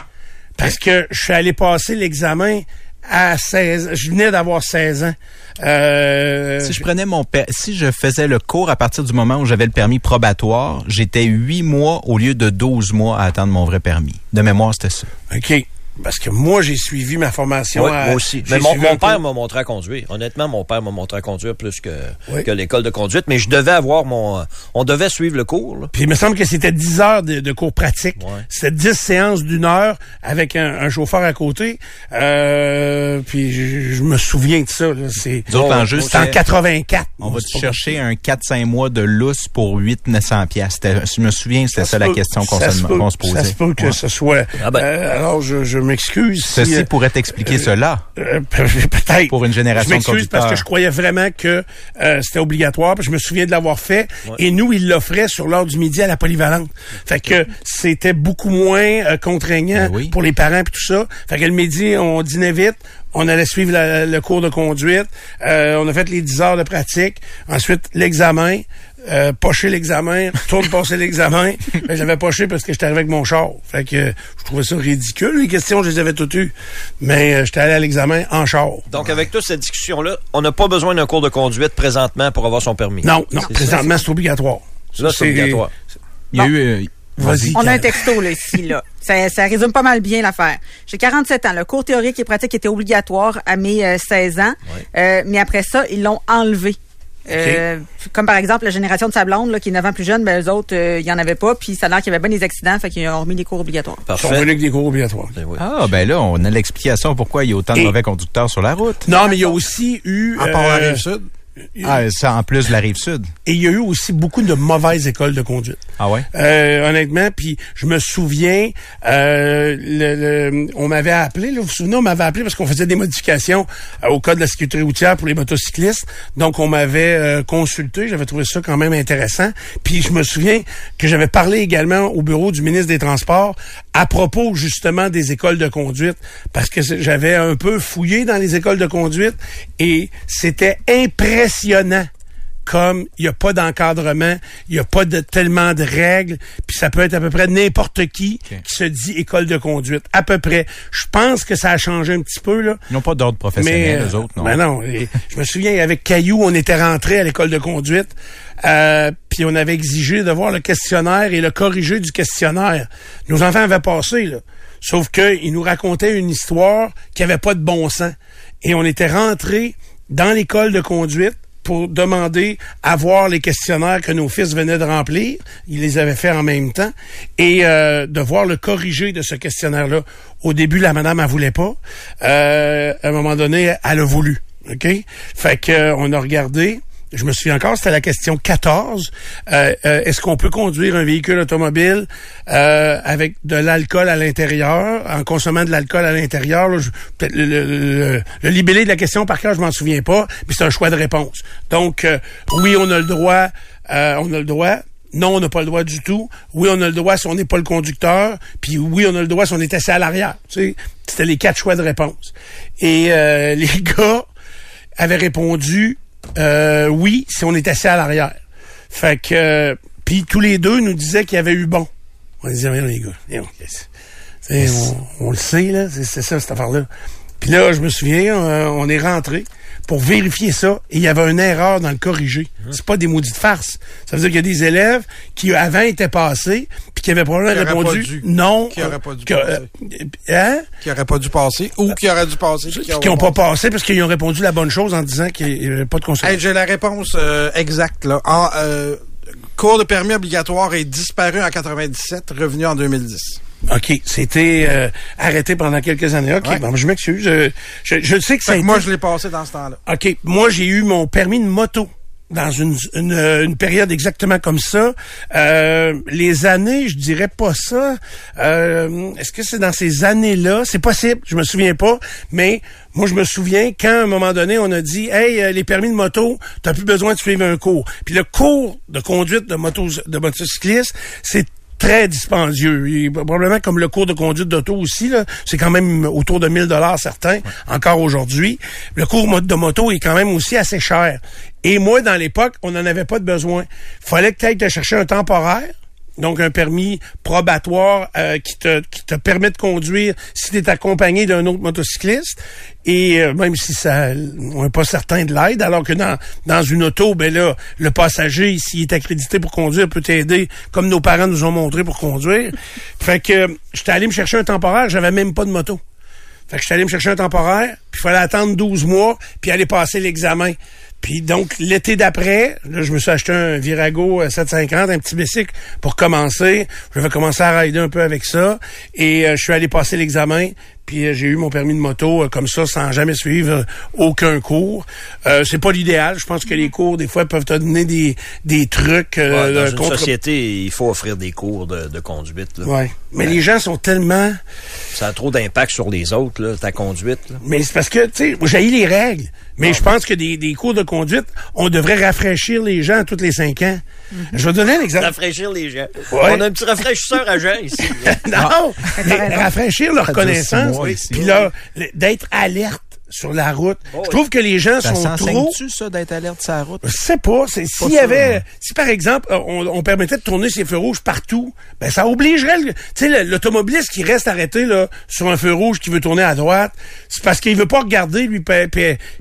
Parce que je suis allé passer l'examen à 16 Je venais d'avoir 16 ans. Euh, Si je prenais mon si je faisais le cours à partir du moment où j'avais le permis probatoire, j'étais huit mois au lieu de 12 mois à attendre mon vrai permis. De mémoire, c'était ça. OK. Parce que moi, j'ai suivi ma formation. Ouais, à- moi aussi. Mais mon, père m'a montré à conduire. Honnêtement, mon père m'a montré à conduire plus que, Oui. que l'école de conduite. Mais je devais avoir mon... euh, On devait suivre le cours. là. Puis il me semble que c'était 10 heures de, de cours pratique. Ouais. C'était 10 séances d'une heure avec un, un chauffeur à côté. Euh, puis je, je me souviens de ça. là. C'est en c'était 84. on va chercher un 4-5 mois de lousse pour 800-900 piastres. Je me souviens, c'était ça, la peut- question qu'on se, posait. Ça se peut que Ouais. ce soit. Ah ben. Euh, alors, je, je m'excuse. Ceci euh, pourrait expliquer cela. euh, peut-être. Pour une génération Je m'excuse parce que je croyais vraiment que euh, c'était obligatoire. Puis je me souviens de l'avoir fait. Et nous, ils l'offraient sur l'heure du midi à la polyvalente. Fait que c'était beaucoup moins euh, contraignant Ben oui. pour les parents et tout ça. Fait que le midi, on dînait vite. On allait suivre la- le cours de conduite. Euh, on a fait les 10 heures de pratique. Ensuite, l'examen. Euh, pocher l'examen, retourne passer l'examen. Ben, J'avais poché parce que j'étais arrivé avec mon char. Fait que euh, je trouvais ça ridicule. Les questions, je les avais toutes eues. Mais euh, j'étais allé à l'examen en char. Donc, avec toute cette discussion-là, on n'a pas besoin d'un cours de conduite présentement pour avoir son permis. Non, non, C'est présentement, c'est obligatoire. Là, c'est obligatoire. Il y a eu... euh, Vas-y. On a un texto là, ici. Là. Ça, ça résume pas mal bien l'affaire. J'ai 47 ans. Le cours théorique et pratique était obligatoire à mes euh, 16 ans. Euh, mais après ça, ils l'ont enlevé. Euh, Comme par exemple la génération de Sablonde, là, qui est 9 ans plus jeune, ben, eux autres, euh, il y en avait pas. Puis ça a l'air qu'il y avait bien des accidents, fait qu'ils ont remis les cours obligatoires. Ils sont Parfait. venus avec des cours obligatoires. Ben oui. Ah, ben là, on a l'explication pourquoi il y a autant de Et- mauvais conducteurs sur la route. Non, mais il y a aussi eu... À part la euh, sud. Ah, ça, en plus de la rive sud. et il y a eu aussi beaucoup de mauvaises écoles de conduite. Ah ouais? Euh, honnêtement, puis je me souviens, euh, le, le- on m'avait appelé, là, vous vous souvenez, on m'avait appelé parce qu'on faisait des modifications euh, au code de la sécurité routière pour les motocyclistes. Donc, on m'avait euh, consulté, j'avais trouvé ça quand même intéressant. Puis je me souviens que j'avais parlé également au bureau du ministre des Transports à propos justement des écoles de conduite, parce que j'avais un peu fouillé dans les écoles de conduite et c'était impressionnant comme il n'y a pas d'encadrement, il n'y a pas de tellement de règles, puis ça peut être à peu près n'importe qui qui se dit école de conduite. À peu près. Je pense que ça a changé un petit peu, là. Ils n'ont pas d'ordre professionnel, Mais, eux autres, non? Ben non. Je me souviens, avec Caillou, on était rentré à l'école de conduite, euh, puis on avait exigé de voir le questionnaire et le corriger du questionnaire. Nos enfants avaient passé, là. Sauf qu'ils nous racontaient une histoire qui avait pas de bon sens. Et on était rentré dans l'école de conduite pour demander à voir les questionnaires que nos fils venaient de remplir. Ils les avaient fait en même temps. Et euh, de voir le corriger de ce questionnaire-là. Au début, la madame, elle voulait pas. Euh, à un moment donné, elle a voulu. OK? Fait que euh, on a regardé. Je me souviens encore, c'était la question 14. Euh, euh, Est-ce qu'on peut conduire un véhicule automobile euh, avec de l'alcool à l'intérieur, en consommant de l'alcool à l'intérieur? Le, libellé de la question, par cœur, je m'en souviens pas, mais c'est un choix de réponse. Donc, oui, on a le droit, on a le droit. Non, on n'a pas le droit du tout. Oui, on a le droit si on n'est pas le conducteur. Puis oui, on a le droit si on est assis à l'arrière. C'était les quatre choix de réponse. Et les gars avaient répondu euh, oui si on est assis à l'arrière. Fait que euh, puis tous les deux nous disaient qu'il y avait eu bon. On disait Voyons, les gars, on, on le sait là, c'est ça cette affaire-là. Puis là, je me souviens, euh, on est rentré pour vérifier ça et il y avait une erreur dans le corrigé. C'est pas des maudites farces. Ça veut dire qu'il y a des élèves qui avant étaient passés puis qui avaient probablement Qui auraient répondu dû. non. Qui auraient pas dû que, euh, hein? Qui aurait pas dû passer ou qui aurait dû passer. puis Qui n'ont pas passé. passé parce qu'ils ont répondu la bonne chose en disant qu'il n'y avait pas de consommation. Hey, J'ai la réponse euh, exacte. Là. En, euh, cours de permis obligatoire est disparu en 97, revenu en 2010. OK. C'était euh, arrêté pendant quelques années. OK. Ouais. Bon, je m'excuse. Je, je, je sais que été- moi, je l'ai passé dans ce temps-là. OK. Moi, j'ai eu mon permis de moto dans une, une, euh, une période exactement comme ça. Euh, les années, je dirais pas ça. Euh, Est-ce que c'est dans ces années-là? C'est possible, je me souviens pas. Mais moi, je me souviens quand, à un moment donné, on a dit Hey, euh, les permis de moto, t'as plus besoin de suivre un cours. Puis le cours de conduite de, moto, de motocycliste, c'est très dispendieux. Est probablement comme le cours de conduite d'auto aussi, là, c'est quand même autour de 1000 dollars certains, encore aujourd'hui. Le cours de moto est quand même aussi assez cher. Et moi, dans l'époque, on n'en avait pas de besoin. fallait que tu ailles te chercher un temporaire, donc un permis probatoire euh, qui, te, qui te permet de conduire si tu es accompagné d'un autre motocycliste. Et euh, même si ça on n'est pas certain de l'aide, alors que dans, dans une auto, ben là, le passager, s'il est accrédité pour conduire, peut t'aider, comme nos parents nous ont montré pour conduire. fait que j'étais allé me chercher un temporaire, j'avais même pas de moto. Fait que j'étais allé me chercher un temporaire, puis il fallait attendre 12 mois, puis aller passer l'examen. Puis donc, l'été d'après, là, je me suis acheté un Virago euh, 750, un petit bicycle pour commencer. Je vais commencer à rider un peu avec ça. Et euh, je suis allé passer l'examen. Puis euh, j'ai eu mon permis de moto euh, comme ça, sans jamais suivre euh, aucun cours. Euh, c'est pas l'idéal. Je pense que les cours, des fois, peuvent te donner des, des trucs euh, Ouais, dans une contre- société, il faut offrir des cours de, de conduite. là. Ouais. Mais les gens sont tellement... Ça a trop d'impact sur les autres, là, ta conduite. là. Mais c'est parce que, tu sais, j'ai les règles. Mais je pense que des, des cours de conduite, on devrait rafraîchir les gens tous les cinq ans. Je vais donner un exemple. Rafraîchir les gens. Ouais. On a un petit rafraîchisseur à gens ici. non, mais raison. rafraîchir leur connaissance, puis d'être alerte sur la route. Oh, je trouve que les gens Ça sont trop... s'enseigne-tu, ça, d'être alerte sur la route? Je sais pas. c'est- S'il y avait, si par exemple, euh, on, on permettait de tourner ses feux rouges partout, ben ça obligerait, le- tu sais, l'automobiliste qui reste arrêté là sur un feu rouge qui veut tourner à droite, c'est parce qu'il veut pas regarder lui, puis,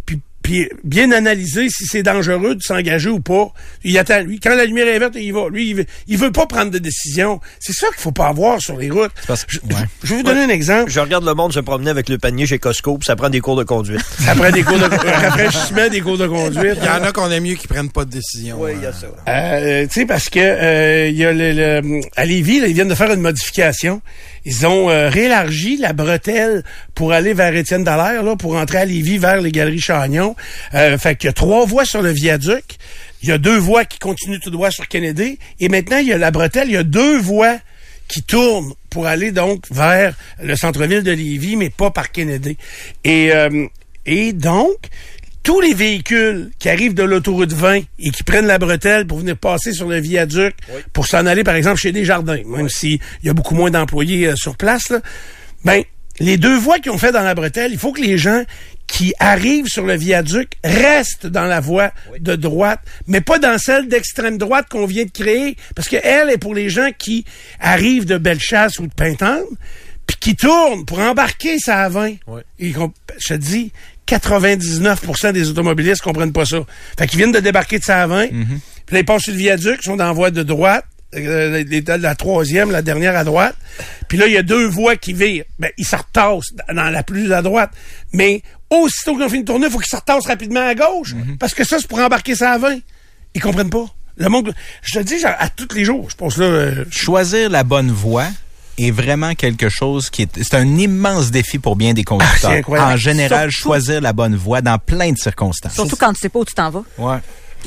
puis- puis- bien analyser si c'est dangereux de s'engager ou pas. Il attend lui. Quand la lumière est verte, il va. Lui, il veut, il veut pas prendre de décision. C'est ça qu'il faut pas avoir sur les routes. parce que- je, ouais. je- je vais vous donner un exemple. Je regarde le monde se promener avec le panier chez Costco, puis ça prend des cours de conduite. Ça prend des cours de rafraîchissement, des cours de conduite. Il y en a qu'on aime mieux qui prennent pas de décision. Oui, il y a euh, ça. Euh, tu sais, parce que euh, il y a le, le- à Lévis, là, ils viennent de faire une modification. Ils ont euh, réélargi la bretelle pour aller vers Étienne Dallaire, là, pour entrer à Lévis vers les Galeries Chagnon. Euh, fait qu'il y a trois voies sur le viaduc. Il y a deux voies qui continuent tout droit sur Kennedy. Et maintenant, il y a la bretelle, il y a deux voies qui tournent pour aller donc vers le centre-ville de Lévis, mais pas par Kennedy. Et, euh, et donc, tous les véhicules qui arrivent de l'autoroute 20 et qui prennent la bretelle pour venir passer sur le viaduc pour s'en aller, par exemple, chez Desjardins, même s'il y a beaucoup moins d'employés euh, sur place, là, ben, les deux voies qu'ils ont fait dans la bretelle, il faut que les gens qui arrive sur le viaduc reste dans la voie de droite, mais pas dans celle d'extrême droite qu'on vient de créer, parce qu'elle est pour les gens qui arrivent de Bellechasse ou de Pintante, puis qui tournent pour embarquer ça à 20. Et qu'on- je te dis, 99% des automobilistes comprennent pas ça. Fait qu'ils viennent de débarquer de ça à 20, puis là, ils passent sur le viaduc, ils sont dans la voie de droite, euh, la, la troisième, la dernière à droite. Puis là, il y a deux voies qui virent. Ben, ils se retassent dans la plus à droite. Mais aussitôt qu'ils ont fini de tourner, il faut qu'ils se retassent rapidement à gauche. Parce que ça, c'est pour embarquer ça à 20. Ils comprennent pas. Le monde, je te dis, à tous les jours, je pense là, euh, Choisir la bonne voie est vraiment quelque chose qui est... C'est un immense défi pour bien des Ah, conducteurs. c'est incroyable. en général, Surtout- choisir la bonne voie dans plein de circonstances. Surtout quand tu sais pas où tu t'en vas. Ouais.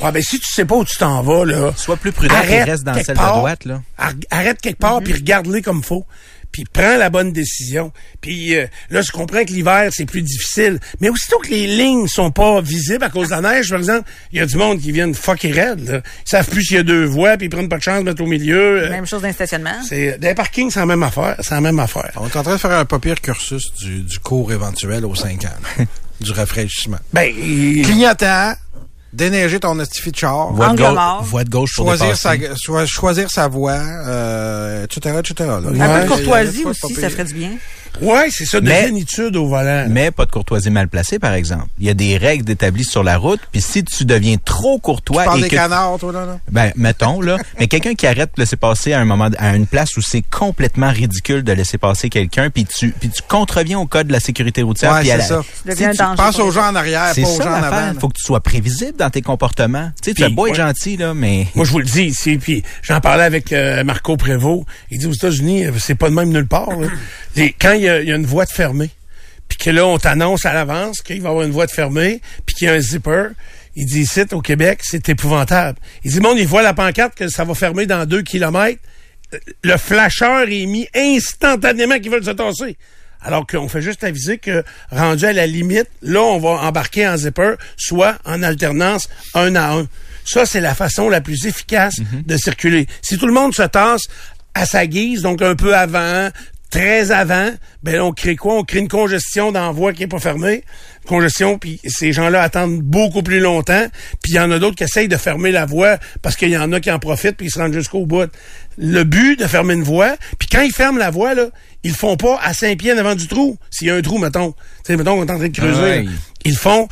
ah, ben, si tu sais pas où tu t'en vas, là. Sois plus prudent et arrête reste dans quelque celle part, de droite. Là. ar- Arrête quelque part, puis regarde-les comme faut. Puis prends la bonne décision. Puis euh, là, je comprends que l'hiver, c'est plus difficile. Mais aussitôt que les lignes sont pas visibles à cause de la neige, par exemple, il y a du monde qui vient fucker raide. Là. Ils savent plus s'il y a deux voies, puis ils prennent pas de chance de mettre au milieu. Euh, Même chose dans le stationnement. c'est, des parkings, c'est la même affaire. C'est la même affaire. On est en train de faire un pas pire cursus du, du cours éventuel aux 5 ans. du rafraîchissement. Ben, Clignotant, déneiger ton estifi de char, Voie de, gauche, voie de gauche pour choisir dépasser. sa, choi- choisir sa voie, euh, etc., etc. là. Un Ouais, peu de courtoisie aussi, ça ferait du bien. Ouais, c'est ça, de Mais- zénitude au volant. Mais pas de courtoisie mal placée, par exemple. Il y a des règles établies sur la route, puis si tu deviens trop courtois Tu parles et des que canards, toi, là, là? Ben, mettons, là. mais quelqu'un qui arrête de laisser passer à un moment, à une place où c'est complètement ridicule de laisser passer quelqu'un, puis tu, puis tu contreviens au code de la sécurité routière. Ouais, c'est ça. Tu penses aux gens en arrière, C'est pas aux ça gens en avant. Faut que tu sois prévisible dans tes comportements. Tu sais, tu beau être gentil, là, mais... Moi, je vous le dis ici, puis j'en parlais avec euh, Marco Prévost. Il dit aux États-Unis, euh, c'est pas de même nulle part. là. Les- quand il y, a, il y a une voie de fermée, puis que là, on t'annonce à l'avance qu'il va y avoir une voie de fermée, puis qu'il y a un zipper, il dit ici, au Québec, c'est épouvantable. Il dit, bon, il voit la pancarte que ça va fermer dans deux kilomètres. Euh, Le flasheur est mis instantanément qu'ils veulent se tasser. Alors qu'on fait juste aviser que, rendu à la limite, là, on va embarquer en zipper, soit en alternance, un à un. Ça, c'est la façon la plus efficace de circuler. Si tout le monde se tasse à sa guise, donc un peu avant, très avant, ben là, on crée quoi? On crée une congestion dans la voie qui est pas fermée. Congestion, puis ces gens-là attendent beaucoup plus longtemps. Puis il y en a d'autres qui essayent de fermer la voie parce qu'il y en a qui en profitent puis ils se rendent jusqu'au bout. Le but de fermer une voie, puis quand ils ferment la voie, là, ils le font pas à 5 pieds en avant du trou. S'il y a un trou, mettons. Tu sais, mettons qu'on est en train de creuser. Ah. Ils le font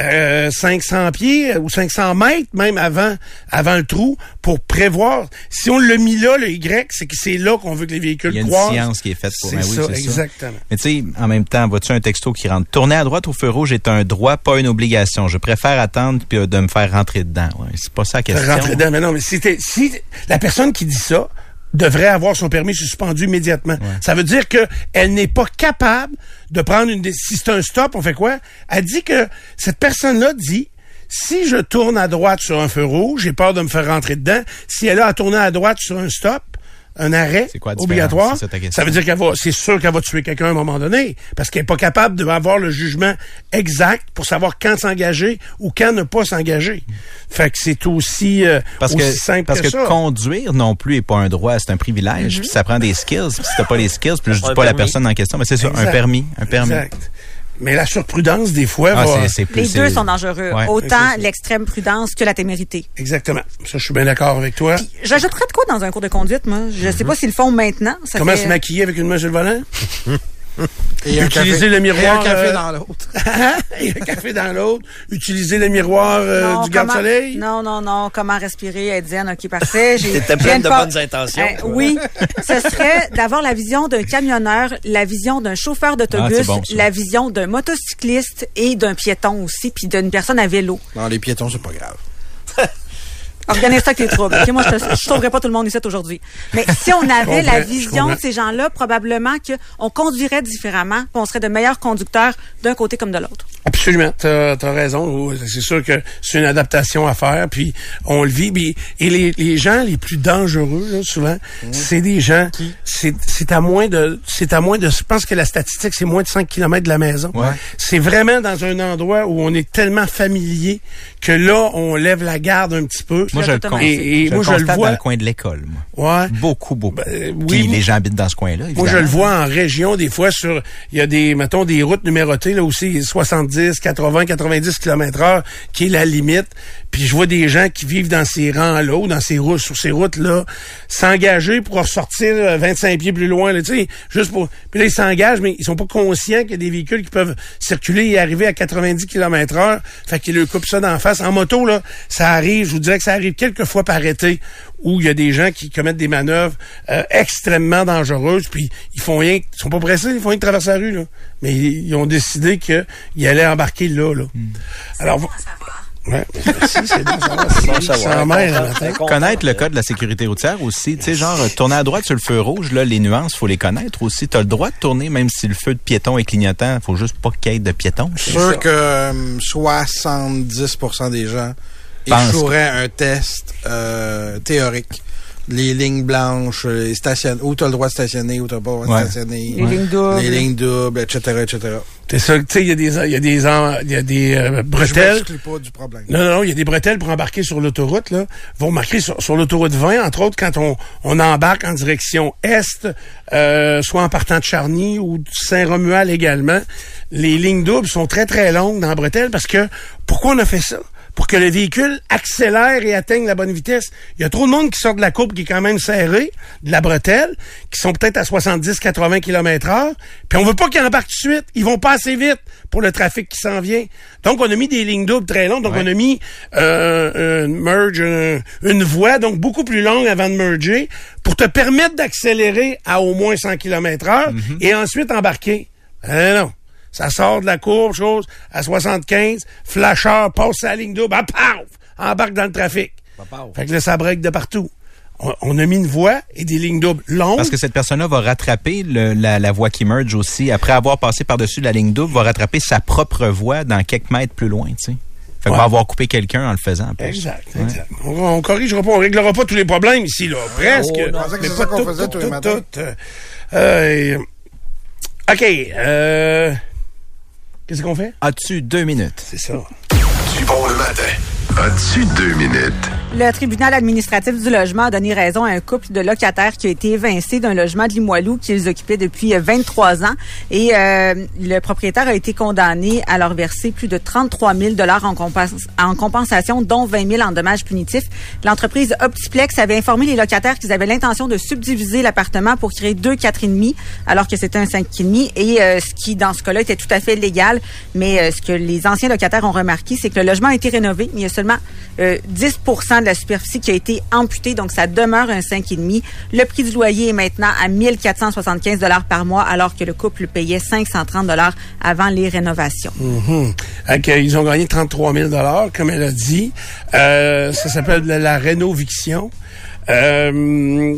euh, 500 pieds euh, ou 500 mètres même avant avant le trou pour prévoir. Si on l'a mis là, le Y, c'est que c'est là qu'on veut que les véhicules Il y a une croisent. science qui est faite pour... Ben oui, ça, exactement. Mais tu sais, en même temps, vois-tu un texto qui rentre? Tourner à droite au feu rouge est un droit, pas une obligation. Je préfère attendre puis euh, de me faire rentrer dedans. Ouais, c'est pas ça la question. Rentrer dedans. Mais non, mais si, t'es- si la personne qui dit ça devrait avoir son permis suspendu immédiatement. Ça veut dire que elle n'est pas capable de prendre une décision. Si c'est un stop, on fait quoi? Elle dit que cette personne-là dit si je tourne à droite sur un feu rouge, j'ai peur de me faire rentrer dedans. Si elle a à tourner à droite sur un stop, un arrêt C'est quoi obligatoire, C'est ça veut dire qu'elle va, c'est sûr qu'elle va tuer quelqu'un à un moment donné, parce qu'elle est pas capable d'avoir le jugement exact pour savoir quand s'engager ou quand ne pas s'engager. Fait que c'est aussi, euh, Parce aussi que, simple parce que, ça. conduire non plus est pas un droit, c'est un privilège. Puis ça prend des skills. Puis si t'as pas les skills, puis je dis Un pas la permis. personne en question, mais c'est ça, un permis, un permis. Exact. Mais la surprudence, des fois, Ah, va... c'est, c'est plus, Les deux sont dangereux. Ouais. Autant l'extrême prudence que la témérité. Exactement. Ça, je suis bien d'accord avec toi. J'ajouterais de quoi dans un cours de conduite, moi? Je sais pas s'ils le font maintenant. Ça Comment fait- se maquiller avec une main sur le volant? Et un Utiliser café- le miroir, Et un café euh, dans l'autre. Et un café dans l'autre. Utiliser le miroir euh, Non, du garde-soleil. Non, non, non. Comment respirer, être zen, ok, parfait. Pleine viens de pas- bonnes intentions, Eh, oui, ce serait d'avoir la vision d'un camionneur, la vision d'un chauffeur Ah, d'autobus, bon, ça. la vision d'un motocycliste et d'un piéton aussi, puis d'une personne à vélo. Non, les piétons, c'est pas grave. Organise ça avec les troubles. ok? Moi, je ne sauverais pas tout le monde ici aujourd'hui. Mais si on avait la vision de ces gens-là, probablement qu'on conduirait différemment, qu'on serait de meilleurs conducteurs d'un côté comme de l'autre. Absolument. T'as as raison. C'est sûr que c'est une adaptation à faire, puis on le vit. Puis, et les, les gens les plus dangereux, là, souvent, c'est des gens. C'est c'est à moins de, c'est à moins de. Je pense que la statistique c'est moins de 5 km de la maison. Ouais. C'est vraiment dans un endroit où on est tellement familier que là on lève la garde un petit peu. Moi, je le, Et- con- et je moi, je le constate vois- dans le coin de l'école, moi. Ouais. Beaucoup, beaucoup. Ben, Puis oui. les gens habitent dans ce coin-là, Moi, je le vois en région, des fois, sur, il y a des, mettons, des routes numérotées, là aussi, 70, 80, 90 km heure, qui est la limite. Puis je vois des gens qui vivent dans ces rangs-là, ou dans ces routes, sur ces routes-là, s'engager pour ressortir euh, 25 pieds plus loin, là, tu sais, juste pour, puis là, ils s'engagent, mais ils sont pas conscients qu'il y a des véhicules qui peuvent circuler et arriver à 90 km heure. Fait qu'ils leur coupent ça d'en face. En moto, là, ça arrive, je vous dirais que ça arrive quelques fois par été, où il y a des gens qui commettent des manœuvres euh, extrêmement dangereuses, puis ils font rien, ils sont pas pressés, ils font rien que traverser la rue, là. Mais ils, ils ont décidé qu'ils allaient embarquer là, là. Alors, vo- ouais, merci, c'est bon, ça va, c'est Bon bon, savoir. ça m'aide, Content, le matin. content. Connaître le code de la sécurité routière aussi, tu sais, genre, euh, tourner à droite sur le feu rouge, là, les nuances, faut les connaître aussi. T'as le droit de tourner, même si le feu de piéton est clignotant, faut juste pas qu'il y ait de piéton. Je suis sûr que euh, 70% des gens échoueraient un test euh, théorique. Les lignes blanches, les stationne, où tu as le droit de stationner, où tu n'as pas le droit de Ouais. stationner. Les lignes doubles. Les lignes doubles, etc., etc. C'est ça, tu sais, il y a des, il y a des, il y a des euh, bretelles? m'exclus pas du problème. Non, non, non, il y a des bretelles pour embarquer sur l'autoroute, là. Vont marquer sur, sur l'autoroute 20, entre autres, quand on, on embarque en direction est, euh, soit en partant de Charny ou de Saint-Romuald également. Les lignes doubles sont très, très longues dans la bretelle parce que, pourquoi on a fait ça? Pour que le véhicule accélère et atteigne la bonne vitesse. Il y a trop de monde qui sort de la courbe qui est quand même serrée, de la bretelle, qui sont peut-être à 70-80 km heure, puis on veut pas qu'ils embarquent tout de suite. Ils vont pas assez vite pour le trafic qui s'en vient. Donc, on a mis des lignes doubles très longues. Donc, on a mis euh, un merge, un- une voie, donc beaucoup plus longue avant de merger, pour te permettre d'accélérer à au moins 100 km heure et ensuite embarquer. Eh non. Ça sort de la courbe, chose, à 75, flasheur, passe à la ligne double, ah, paf! Embarque dans le trafic. Fait que là, ça break de partout. On, on a mis une voie et des lignes doubles longues. Parce que cette personne-là va rattraper le- la, la voie qui merge aussi. Après avoir passé par-dessus la ligne double, va rattraper sa propre voie dans quelques mètres plus loin, tu sais. Fait qu'on Ouais. va avoir coupé quelqu'un en le faisant. en plus. Exact, exact. On, on corrigera pas, on réglera pas tous les problèmes ici, là. Presque. Pensais que mais c'est pas ça qu'on tout, faisait tout, tous les tout, matins. tout. Euh, euh, OK. Euh, Qu'est-ce qu'on fait? As-tu deux minutes? C'est ça. Du bon le matin. As-tu deux minutes? Le tribunal administratif du logement a donné raison à un couple de locataires qui a été évincé d'un logement de Limoilou qu'ils occupaient depuis euh, 23 ans. Et euh, le propriétaire a été condamné à leur verser plus de 33 000 en, compens- en compensation, dont 20 000 en dommages punitifs. L'entreprise Optiplex avait informé les locataires qu'ils avaient l'intention de subdiviser l'appartement pour créer deux 4,5 alors que c'était un 5,5 et euh, ce qui, dans ce cas-là, était tout à fait légal. Mais euh, ce que les anciens locataires ont remarqué, c'est que le logement a été rénové, mais il y a seulement euh, 10 de la superficie qui a été amputée, donc ça demeure un 5,5. Le prix du loyer est maintenant à 1475 dollars par mois, alors que le couple payait 530 dollars avant les rénovations. Mhm. Ils ont gagné 33 000 comme elle a dit. Euh, ça s'appelle la, la rénoviction. Euh,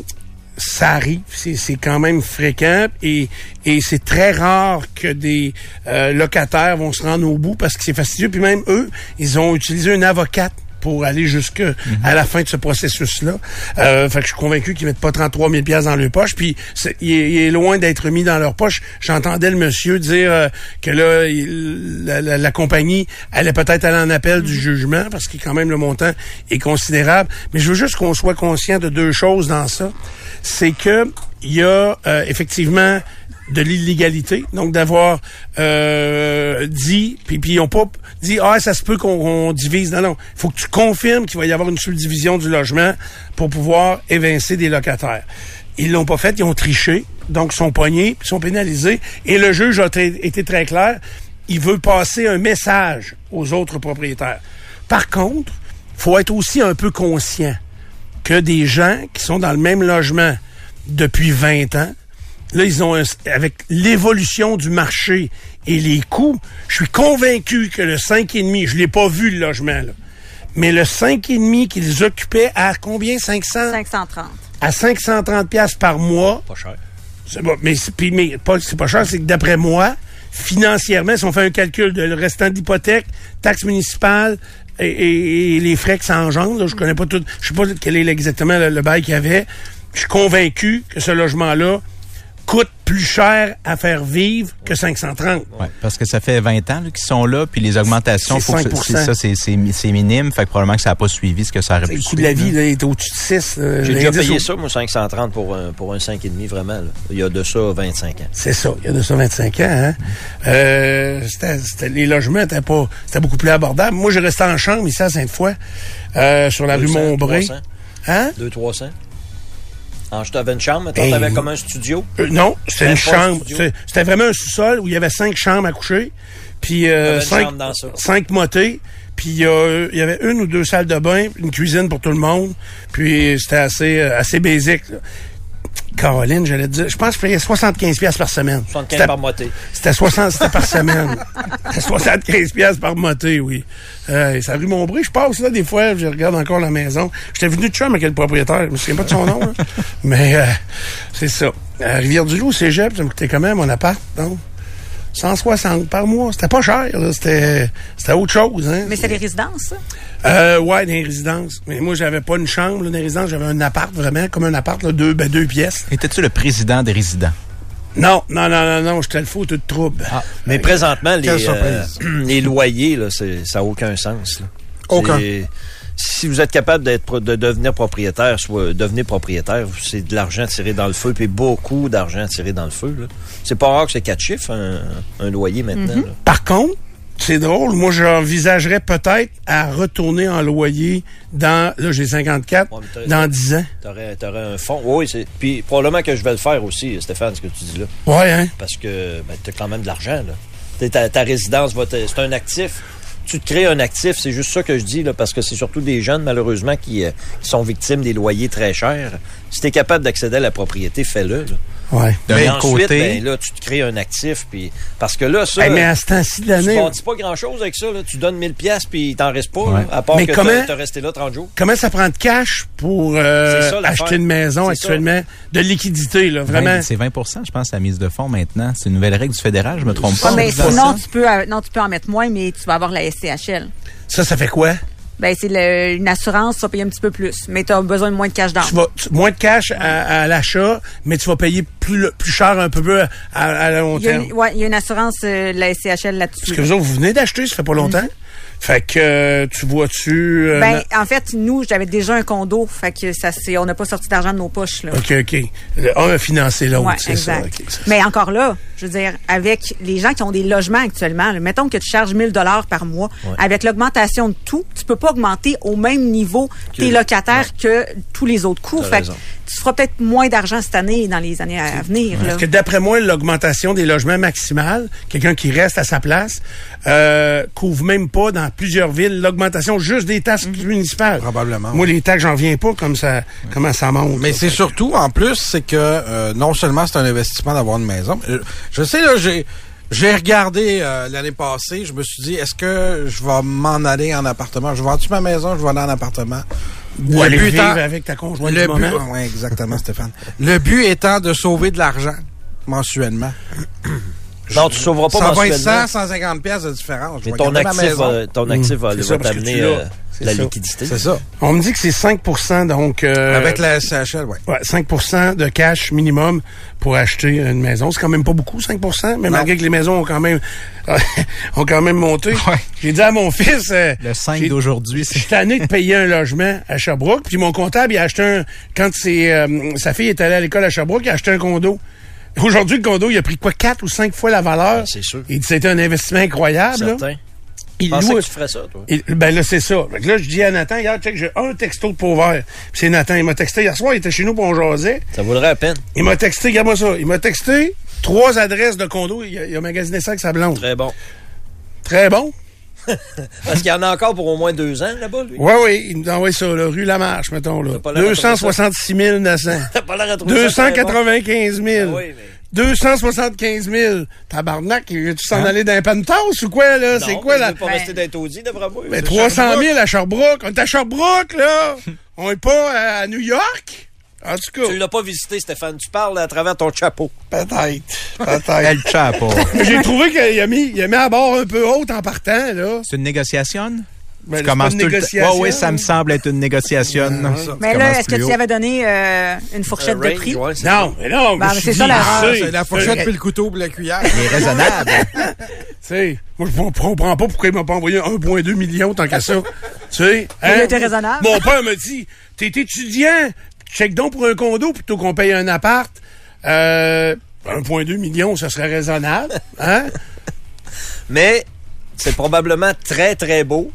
ça arrive, c'est c'est quand même fréquent et, et c'est très rare que des euh, locataires vont se rendre au bout parce que c'est fastidieux. Puis même eux, ils ont utilisé une avocate pour aller jusque à la fin de ce processus-là. Euh, fait que je suis convaincu qu'ils mettent pas 33 000 pièces dans leur poche. Puis il, est, loin d'être mis dans leur poche. J'entendais le monsieur dire euh, que là, la compagnie allait peut-être aller en appel du jugement parce que quand même le montant est considérable. Mais je veux juste qu'on soit conscient de deux choses dans ça. C'est que il y a euh, effectivement de l'illégalité, donc d'avoir euh, dit, puis ils ont pas dit ah ça se peut qu'on divise. Non non, il faut que tu confirmes qu'il va y avoir une subdivision du logement pour pouvoir évincer des locataires. Ils l'ont pas fait, ils ont triché, donc ils sont ils sont pénalisés. Et le juge a été très clair, il veut passer un message aux autres propriétaires. Par contre, faut être aussi un peu conscient que des gens qui sont dans le même logement depuis 20 ans, là, ils ont, un- avec l'évolution du marché et les coûts, je suis convaincu que le 5,5, je l'ai pas vu le logement, là, mais le 5,5 qu'ils occupaient à combien? 500? 530. À 530 pièces par mois. Pas cher. C'est bon, mais puis- mais pas- c'est pas cher, c'est que d'après moi, financièrement, si on fait un calcul de le restant d'hypothèque, taxes municipales et, et- et les frais que ça engendre, là, je connais pas tout, je sais pas quel est exactement le, le bail qu'il y avait. Je suis convaincu que ce logement-là coûte plus cher à faire vivre que 530. Ouais, parce que ça fait 20 ans qu'ils sont là, puis les augmentations, C'est faut que 5%. c'est ça, c'est c'est mi- c'est minime, fait que probablement que ça n'a pas suivi ce que ça aurait Le pu coût de la vie là. est au-dessus de 6. euh, J'ai déjà payé ça, moi, 530 pour un, pour un 5,5 vraiment. là. Il y a de ça 25 ans. C'est ça, il y a de ça 25 ans. Hein? Euh, les logements étaient pas, c'était beaucoup plus abordable. Moi, j'ai resté en chambre ici à Sainte-Foy, euh, sur la rue 200, Montbré. 300. Hein? 200-300. En je t'avais une chambre, mettons, Hey. t'avais comme un studio. Euh, non, c'était une un chambre. C'était, vraiment un sous-sol où il y avait cinq chambres à coucher. Puis euh, cinq, cinq motets. Puis il y a- il y avait une ou deux salles de bain, une cuisine pour tout le monde. Puis c'était assez, euh, assez basique. là. Caroline, j'allais te dire, je pense que je payais 75 pièces par semaine. 75 C'était- par moté. C'était 60, c'était par semaine. C'était 75 pièces par moté, oui. Euh, ça rue Montbré, je passe là des fois, je regarde encore la maison. J'étais venu de chum avec le propriétaire, je me souviens pas de son nom, là. mais euh, c'est ça. À Rivière-du-Loup, Cégep, ça me coûtait quand même mon appart, donc 160 par mois. C'était pas cher, là. C'était, c'était autre chose, hein. Mais c'est les résidences, ça? Euh, ouais, les résidences. Mais moi, j'avais pas une chambre, là, les résidences. J'avais un appart, vraiment, comme un appart, là, deux, ben, deux pièces. Étais-tu le président des résidents? Non, non, non, non, non, j'étais le fou de trouble. Mais présentement, les, euh, les loyers, là, c'est- ça n'a aucun sens. là. Aucun. Si vous êtes capable d'être de devenir propriétaire, soit devenir propriétaire, c'est de l'argent tiré dans le feu, puis beaucoup d'argent tiré dans le feu. C'est pas rare que c'est quatre chiffres, un, un loyer maintenant. là. Par contre, c'est drôle, moi j'envisagerais peut-être à retourner en loyer dans, là j'ai 54, Ouais, mais t'as- dans 10 ans. T'aurais, t'aurais un fonds. Oui, c'est. Puis probablement que je vais le faire aussi, Stéphane, ce que tu dis là. Ouais, hein? Parce que ben, tu as quand même de l'argent. là. Ta, ta résidence, va te- c'est un actif. Tu te crées un actif, c'est juste ça que je dis, parce que c'est surtout des jeunes, malheureusement, qui, euh, qui sont victimes des loyers très chers. Si tu es capable d'accéder à la propriété, fais-le. Ouais. D'un Mais ensuite, côté, ben, là, tu te crées un actif. Puis, parce que là, ça, Hey, mais à ce temps-ci de tu l'année, bâtis pas grand-chose avec ça. Là. Tu donnes 1000 pièces puis il t'en reste pas, Ouais. là, à part Mais que t'as resté là 30 jours. comment ça prend de cash pour euh, ça, acheter une maison actuellement? De liquidité, là, vraiment. 20 c'est 20% je pense, la mise de fonds maintenant. C'est une nouvelle règle du fédéral, je me trompe pas. Ouais, en mais sinon, tu peux, euh, non, tu peux en mettre moins, mais tu vas avoir la SCHL. Ça, ça fait quoi? Ben, c'est le- une assurance, tu vas payer un petit peu plus, mais tu as besoin de moins de cash down. Tu vas, tu- moins de cash à, à l'achat, mais tu vas payer plus, plus cher un peu plus à, à long terme. ouais, il y a une assurance, euh, la SCHL là-dessus. Parce que vous autres, vous venez d'acheter, ça fait pas longtemps. Fait que euh, tu vois-tu... euh, Ben, en fait, nous, j'avais déjà un condo, fait que ça c'est, on n'a pas sorti d'argent de nos poches, là. OK, OK. Un a financé l'autre, Ouais, c'est ça. exact. ok, ça. Mais encore là, je veux dire, avec les gens qui ont des logements actuellement, là, mettons que tu charges 1000 dollars par mois, avec l'augmentation de tout, tu peux pas augmenter au même niveau Que- tes locataires que tous les autres coûts. Fait que raison. tu feras peut-être moins d'argent cette année et dans les années à, à venir. là. Parce que d'après moi, l'augmentation des logements maximale, quelqu'un qui reste à sa place, euh, couvre même pas dans plusieurs villes l'augmentation juste des taxes Mhm. municipales. Probablement. Moi, les taxes, j'en viens pas comme ça, comment ça monte. Mais c'est surtout, en plus, c'est que euh, non seulement c'est un investissement d'avoir une maison. Je, je sais, là, j'ai j'ai regardé euh, l'année passée, je me suis dit, est-ce que je vais m'en aller en appartement? Je vends-tu ma maison, je vais aller en appartement? Ou aller vivre étant- avec ta conjointe le du but, moment. ouais, exactement, Stéphane. Le but étant de sauver de l'argent mensuellement. Non, tu sauveras pas Ça va être mensuellement. 100, 150 pièces de différence. Mais ton actif, va, ton actif va, C'est va t'amener euh, C'est la ça. liquidité. C'est ça. On me dit que c'est 5% donc... euh, Avec la SHL, oui. Ouais, 5% de cash minimum pour acheter une maison. C'est quand même pas beaucoup, 5% mais malgré que les maisons ont quand même ont quand même monté. Ouais. J'ai dit à mon fils... euh, Le 5 j'ai- d'aujourd'hui, Je suis c'est... tanné de payer un logement à Sherbrooke, puis mon comptable, il a acheté un... Quand c'est, euh, sa fille est allée à l'école à Sherbrooke, il a acheté un condo. Aujourd'hui, le condo, il a pris quoi, quatre ou cinq fois la valeur? Ouais, c'est sûr. Il dit c'était un investissement incroyable. là. Certain. Il Je loue- que tu ferais ça, toi. il- ben là, c'est ça. Fait que là, je dis à Nathan, hier, check, j'ai un texto de pauvre. Puis c'est Nathan, il m'a texté hier soir, il était chez nous pour on jasait. Ça vaudrait la peine. Il m'a texté, regarde-moi ça, il m'a texté trois adresses de condo. Il a, il a magasiné ça avec sa blonde. Très bon. Très bon. Parce qu'il y en a encore pour au moins deux ans, là-bas, lui. Oui, oui, il nous envoie ça, là, rue Lamarche, mettons, là. pas l'air de trouver 266 900. T'as pas l'air à trouver ça très bon. 295 000. Ah oui, mais- 275 000. Tabarnak, tu s'en aller dans un penthouse ou quoi, là? C'est quoi, mais là? pas rester d'être Audi, d'après moi. C'est 300 Sherbrooke. 000 à Sherbrooke. On est à Sherbrooke, là. On est pas à New York. En tout cas, Tu l'as pas visité, Stéphane. Tu parles à travers ton chapeau. peut-être. Peut-être. El Chapo. J'ai trouvé qu'il a mis, il a mis à bord un peu haute en partant, là. C'est une négociation? Ben, tu c'est commences une tout le négociation. Ouais, oui, ça me semble être une négociation. Mais là, est-ce que tu avais donné euh, une fourchette Un de prix? ouais, c'est Non, mais non, Ben, mais c'est ça, l'erreur. C'est la fourchette puis le couteau puis la cuillère. Il est raisonnable. Tu sais, moi, je comprends pas pourquoi il m'a pas envoyé 1,2 million tant qu'à ça. tu sais, hein? Il était raisonnable. Mon père me dit, t'es étudiant, check donc pour un condo plutôt qu'on paye un appart. Euh, 1,2 million, ça serait raisonnable, hein? Mais c'est probablement très, très beau.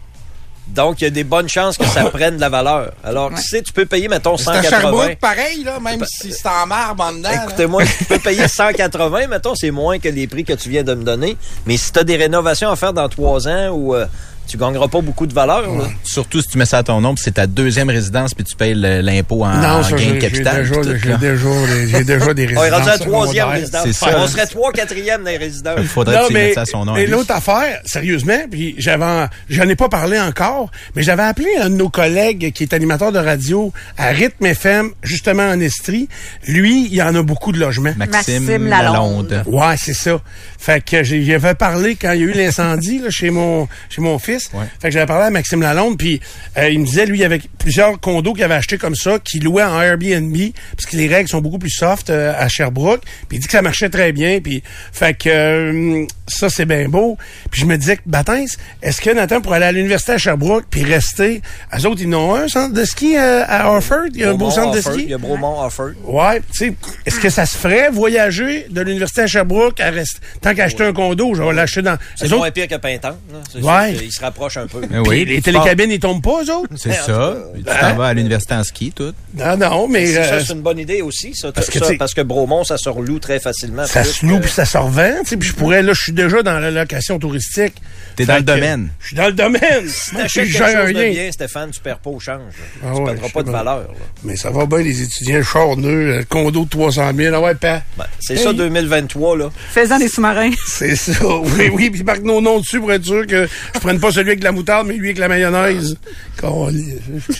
Donc, il y a des bonnes chances que ça prenne de la valeur. Alors, tu sais, tu peux payer, mettons, C'est à 180. Sherbrooke, pareil, là, même si c'est en marbre en dedans. Écoutez-moi, tu peux payer 180, mettons, c'est moins que les prix que tu viens de me donner. Mais si tu as des rénovations à faire dans trois ans ou euh, tu gagneras pas beaucoup de valeur, là. Surtout si tu mets ça à ton nom, puis c'est ta deuxième résidence, puis tu payes l'impôt en, ça, gain de capital. J'ai déjà, déjà, des- j'ai déjà des On est rendu à résidences troisième résidence. Ça. On serait trois, quatrième dans les résidences. Il faudrait Non, que tu mais, mettes ça à son nom. mais l'autre affaire, sérieusement, puis j'avais, j'en ai pas parlé encore, mais j'avais appelé un de nos collègues qui est animateur de radio à Rythme FM, justement en Estrie. Lui, il y en a beaucoup de logements. Maxime, Maxime Lalonde. Lalonde. Ouais, c'est ça. Fait que j'ai- j'y avais parlé quand il y a eu l'incendie là, chez mon chez mon fils. Ouais. Fait que j'avais parlé à Maxime Lalonde, puis euh, il me disait lui il y avait plusieurs condos qu'il avait achetés comme ça, qu'il louait en Airbnb, parce que les règles sont beaucoup plus soft euh, à Sherbrooke. Puis il dit que ça marchait très bien. Puis fait que euh, ça c'est bien beau. Puis je me disais Batins, est-ce que Nathan pour aller à l'université à Sherbrooke puis rester, eux autres ils en ont un centre de ski à Orford, il y a un beau centre de ski. Il y a Bromont Offord. Ouais, tu sais, est-ce que ça se ferait voyager de l'université à Sherbrooke à rester, tant qu'acheter un condo, je vais l'acheter dans. C'est moins autres, pire que Pintan. Ouais. sûr qu'il se rapproche un peu. Mais puis oui, les télécabines, ils tombent pas, eux autres? C'est ça. Tu t'en vas à l'université en ski, tout. Non, non, mais C'est- euh, ça, c'est une bonne idée aussi, ça. parce que, ça, parce que Bromont, ça se reloue très facilement. ça se loue puis ça se revend, tu sais, puis je pourrais, là, je suis déjà dans la location touristique. T'es dans le domaine. Je suis dans le domaine. Si t'achètes je quelque gère chose de rien. bien, Stéphane, tu perds pas au change. Ah tu perdras pas de valeur. Mais ça va bien, les étudiants charneux, le condo de 300 000, ah ouais, pas. Ben, c'est ça, 2023, là. Faisant des sous-marins. C'est ça, oui, oui, puis marque nos noms dessus pour être sûr que je prenne pas celui avec la moutarde, mais lui avec la mayonnaise. Colin.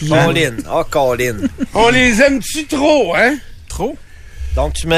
Colin. Ah, Colin. On les aime-tu trop, hein? Trop? Donc, tu mets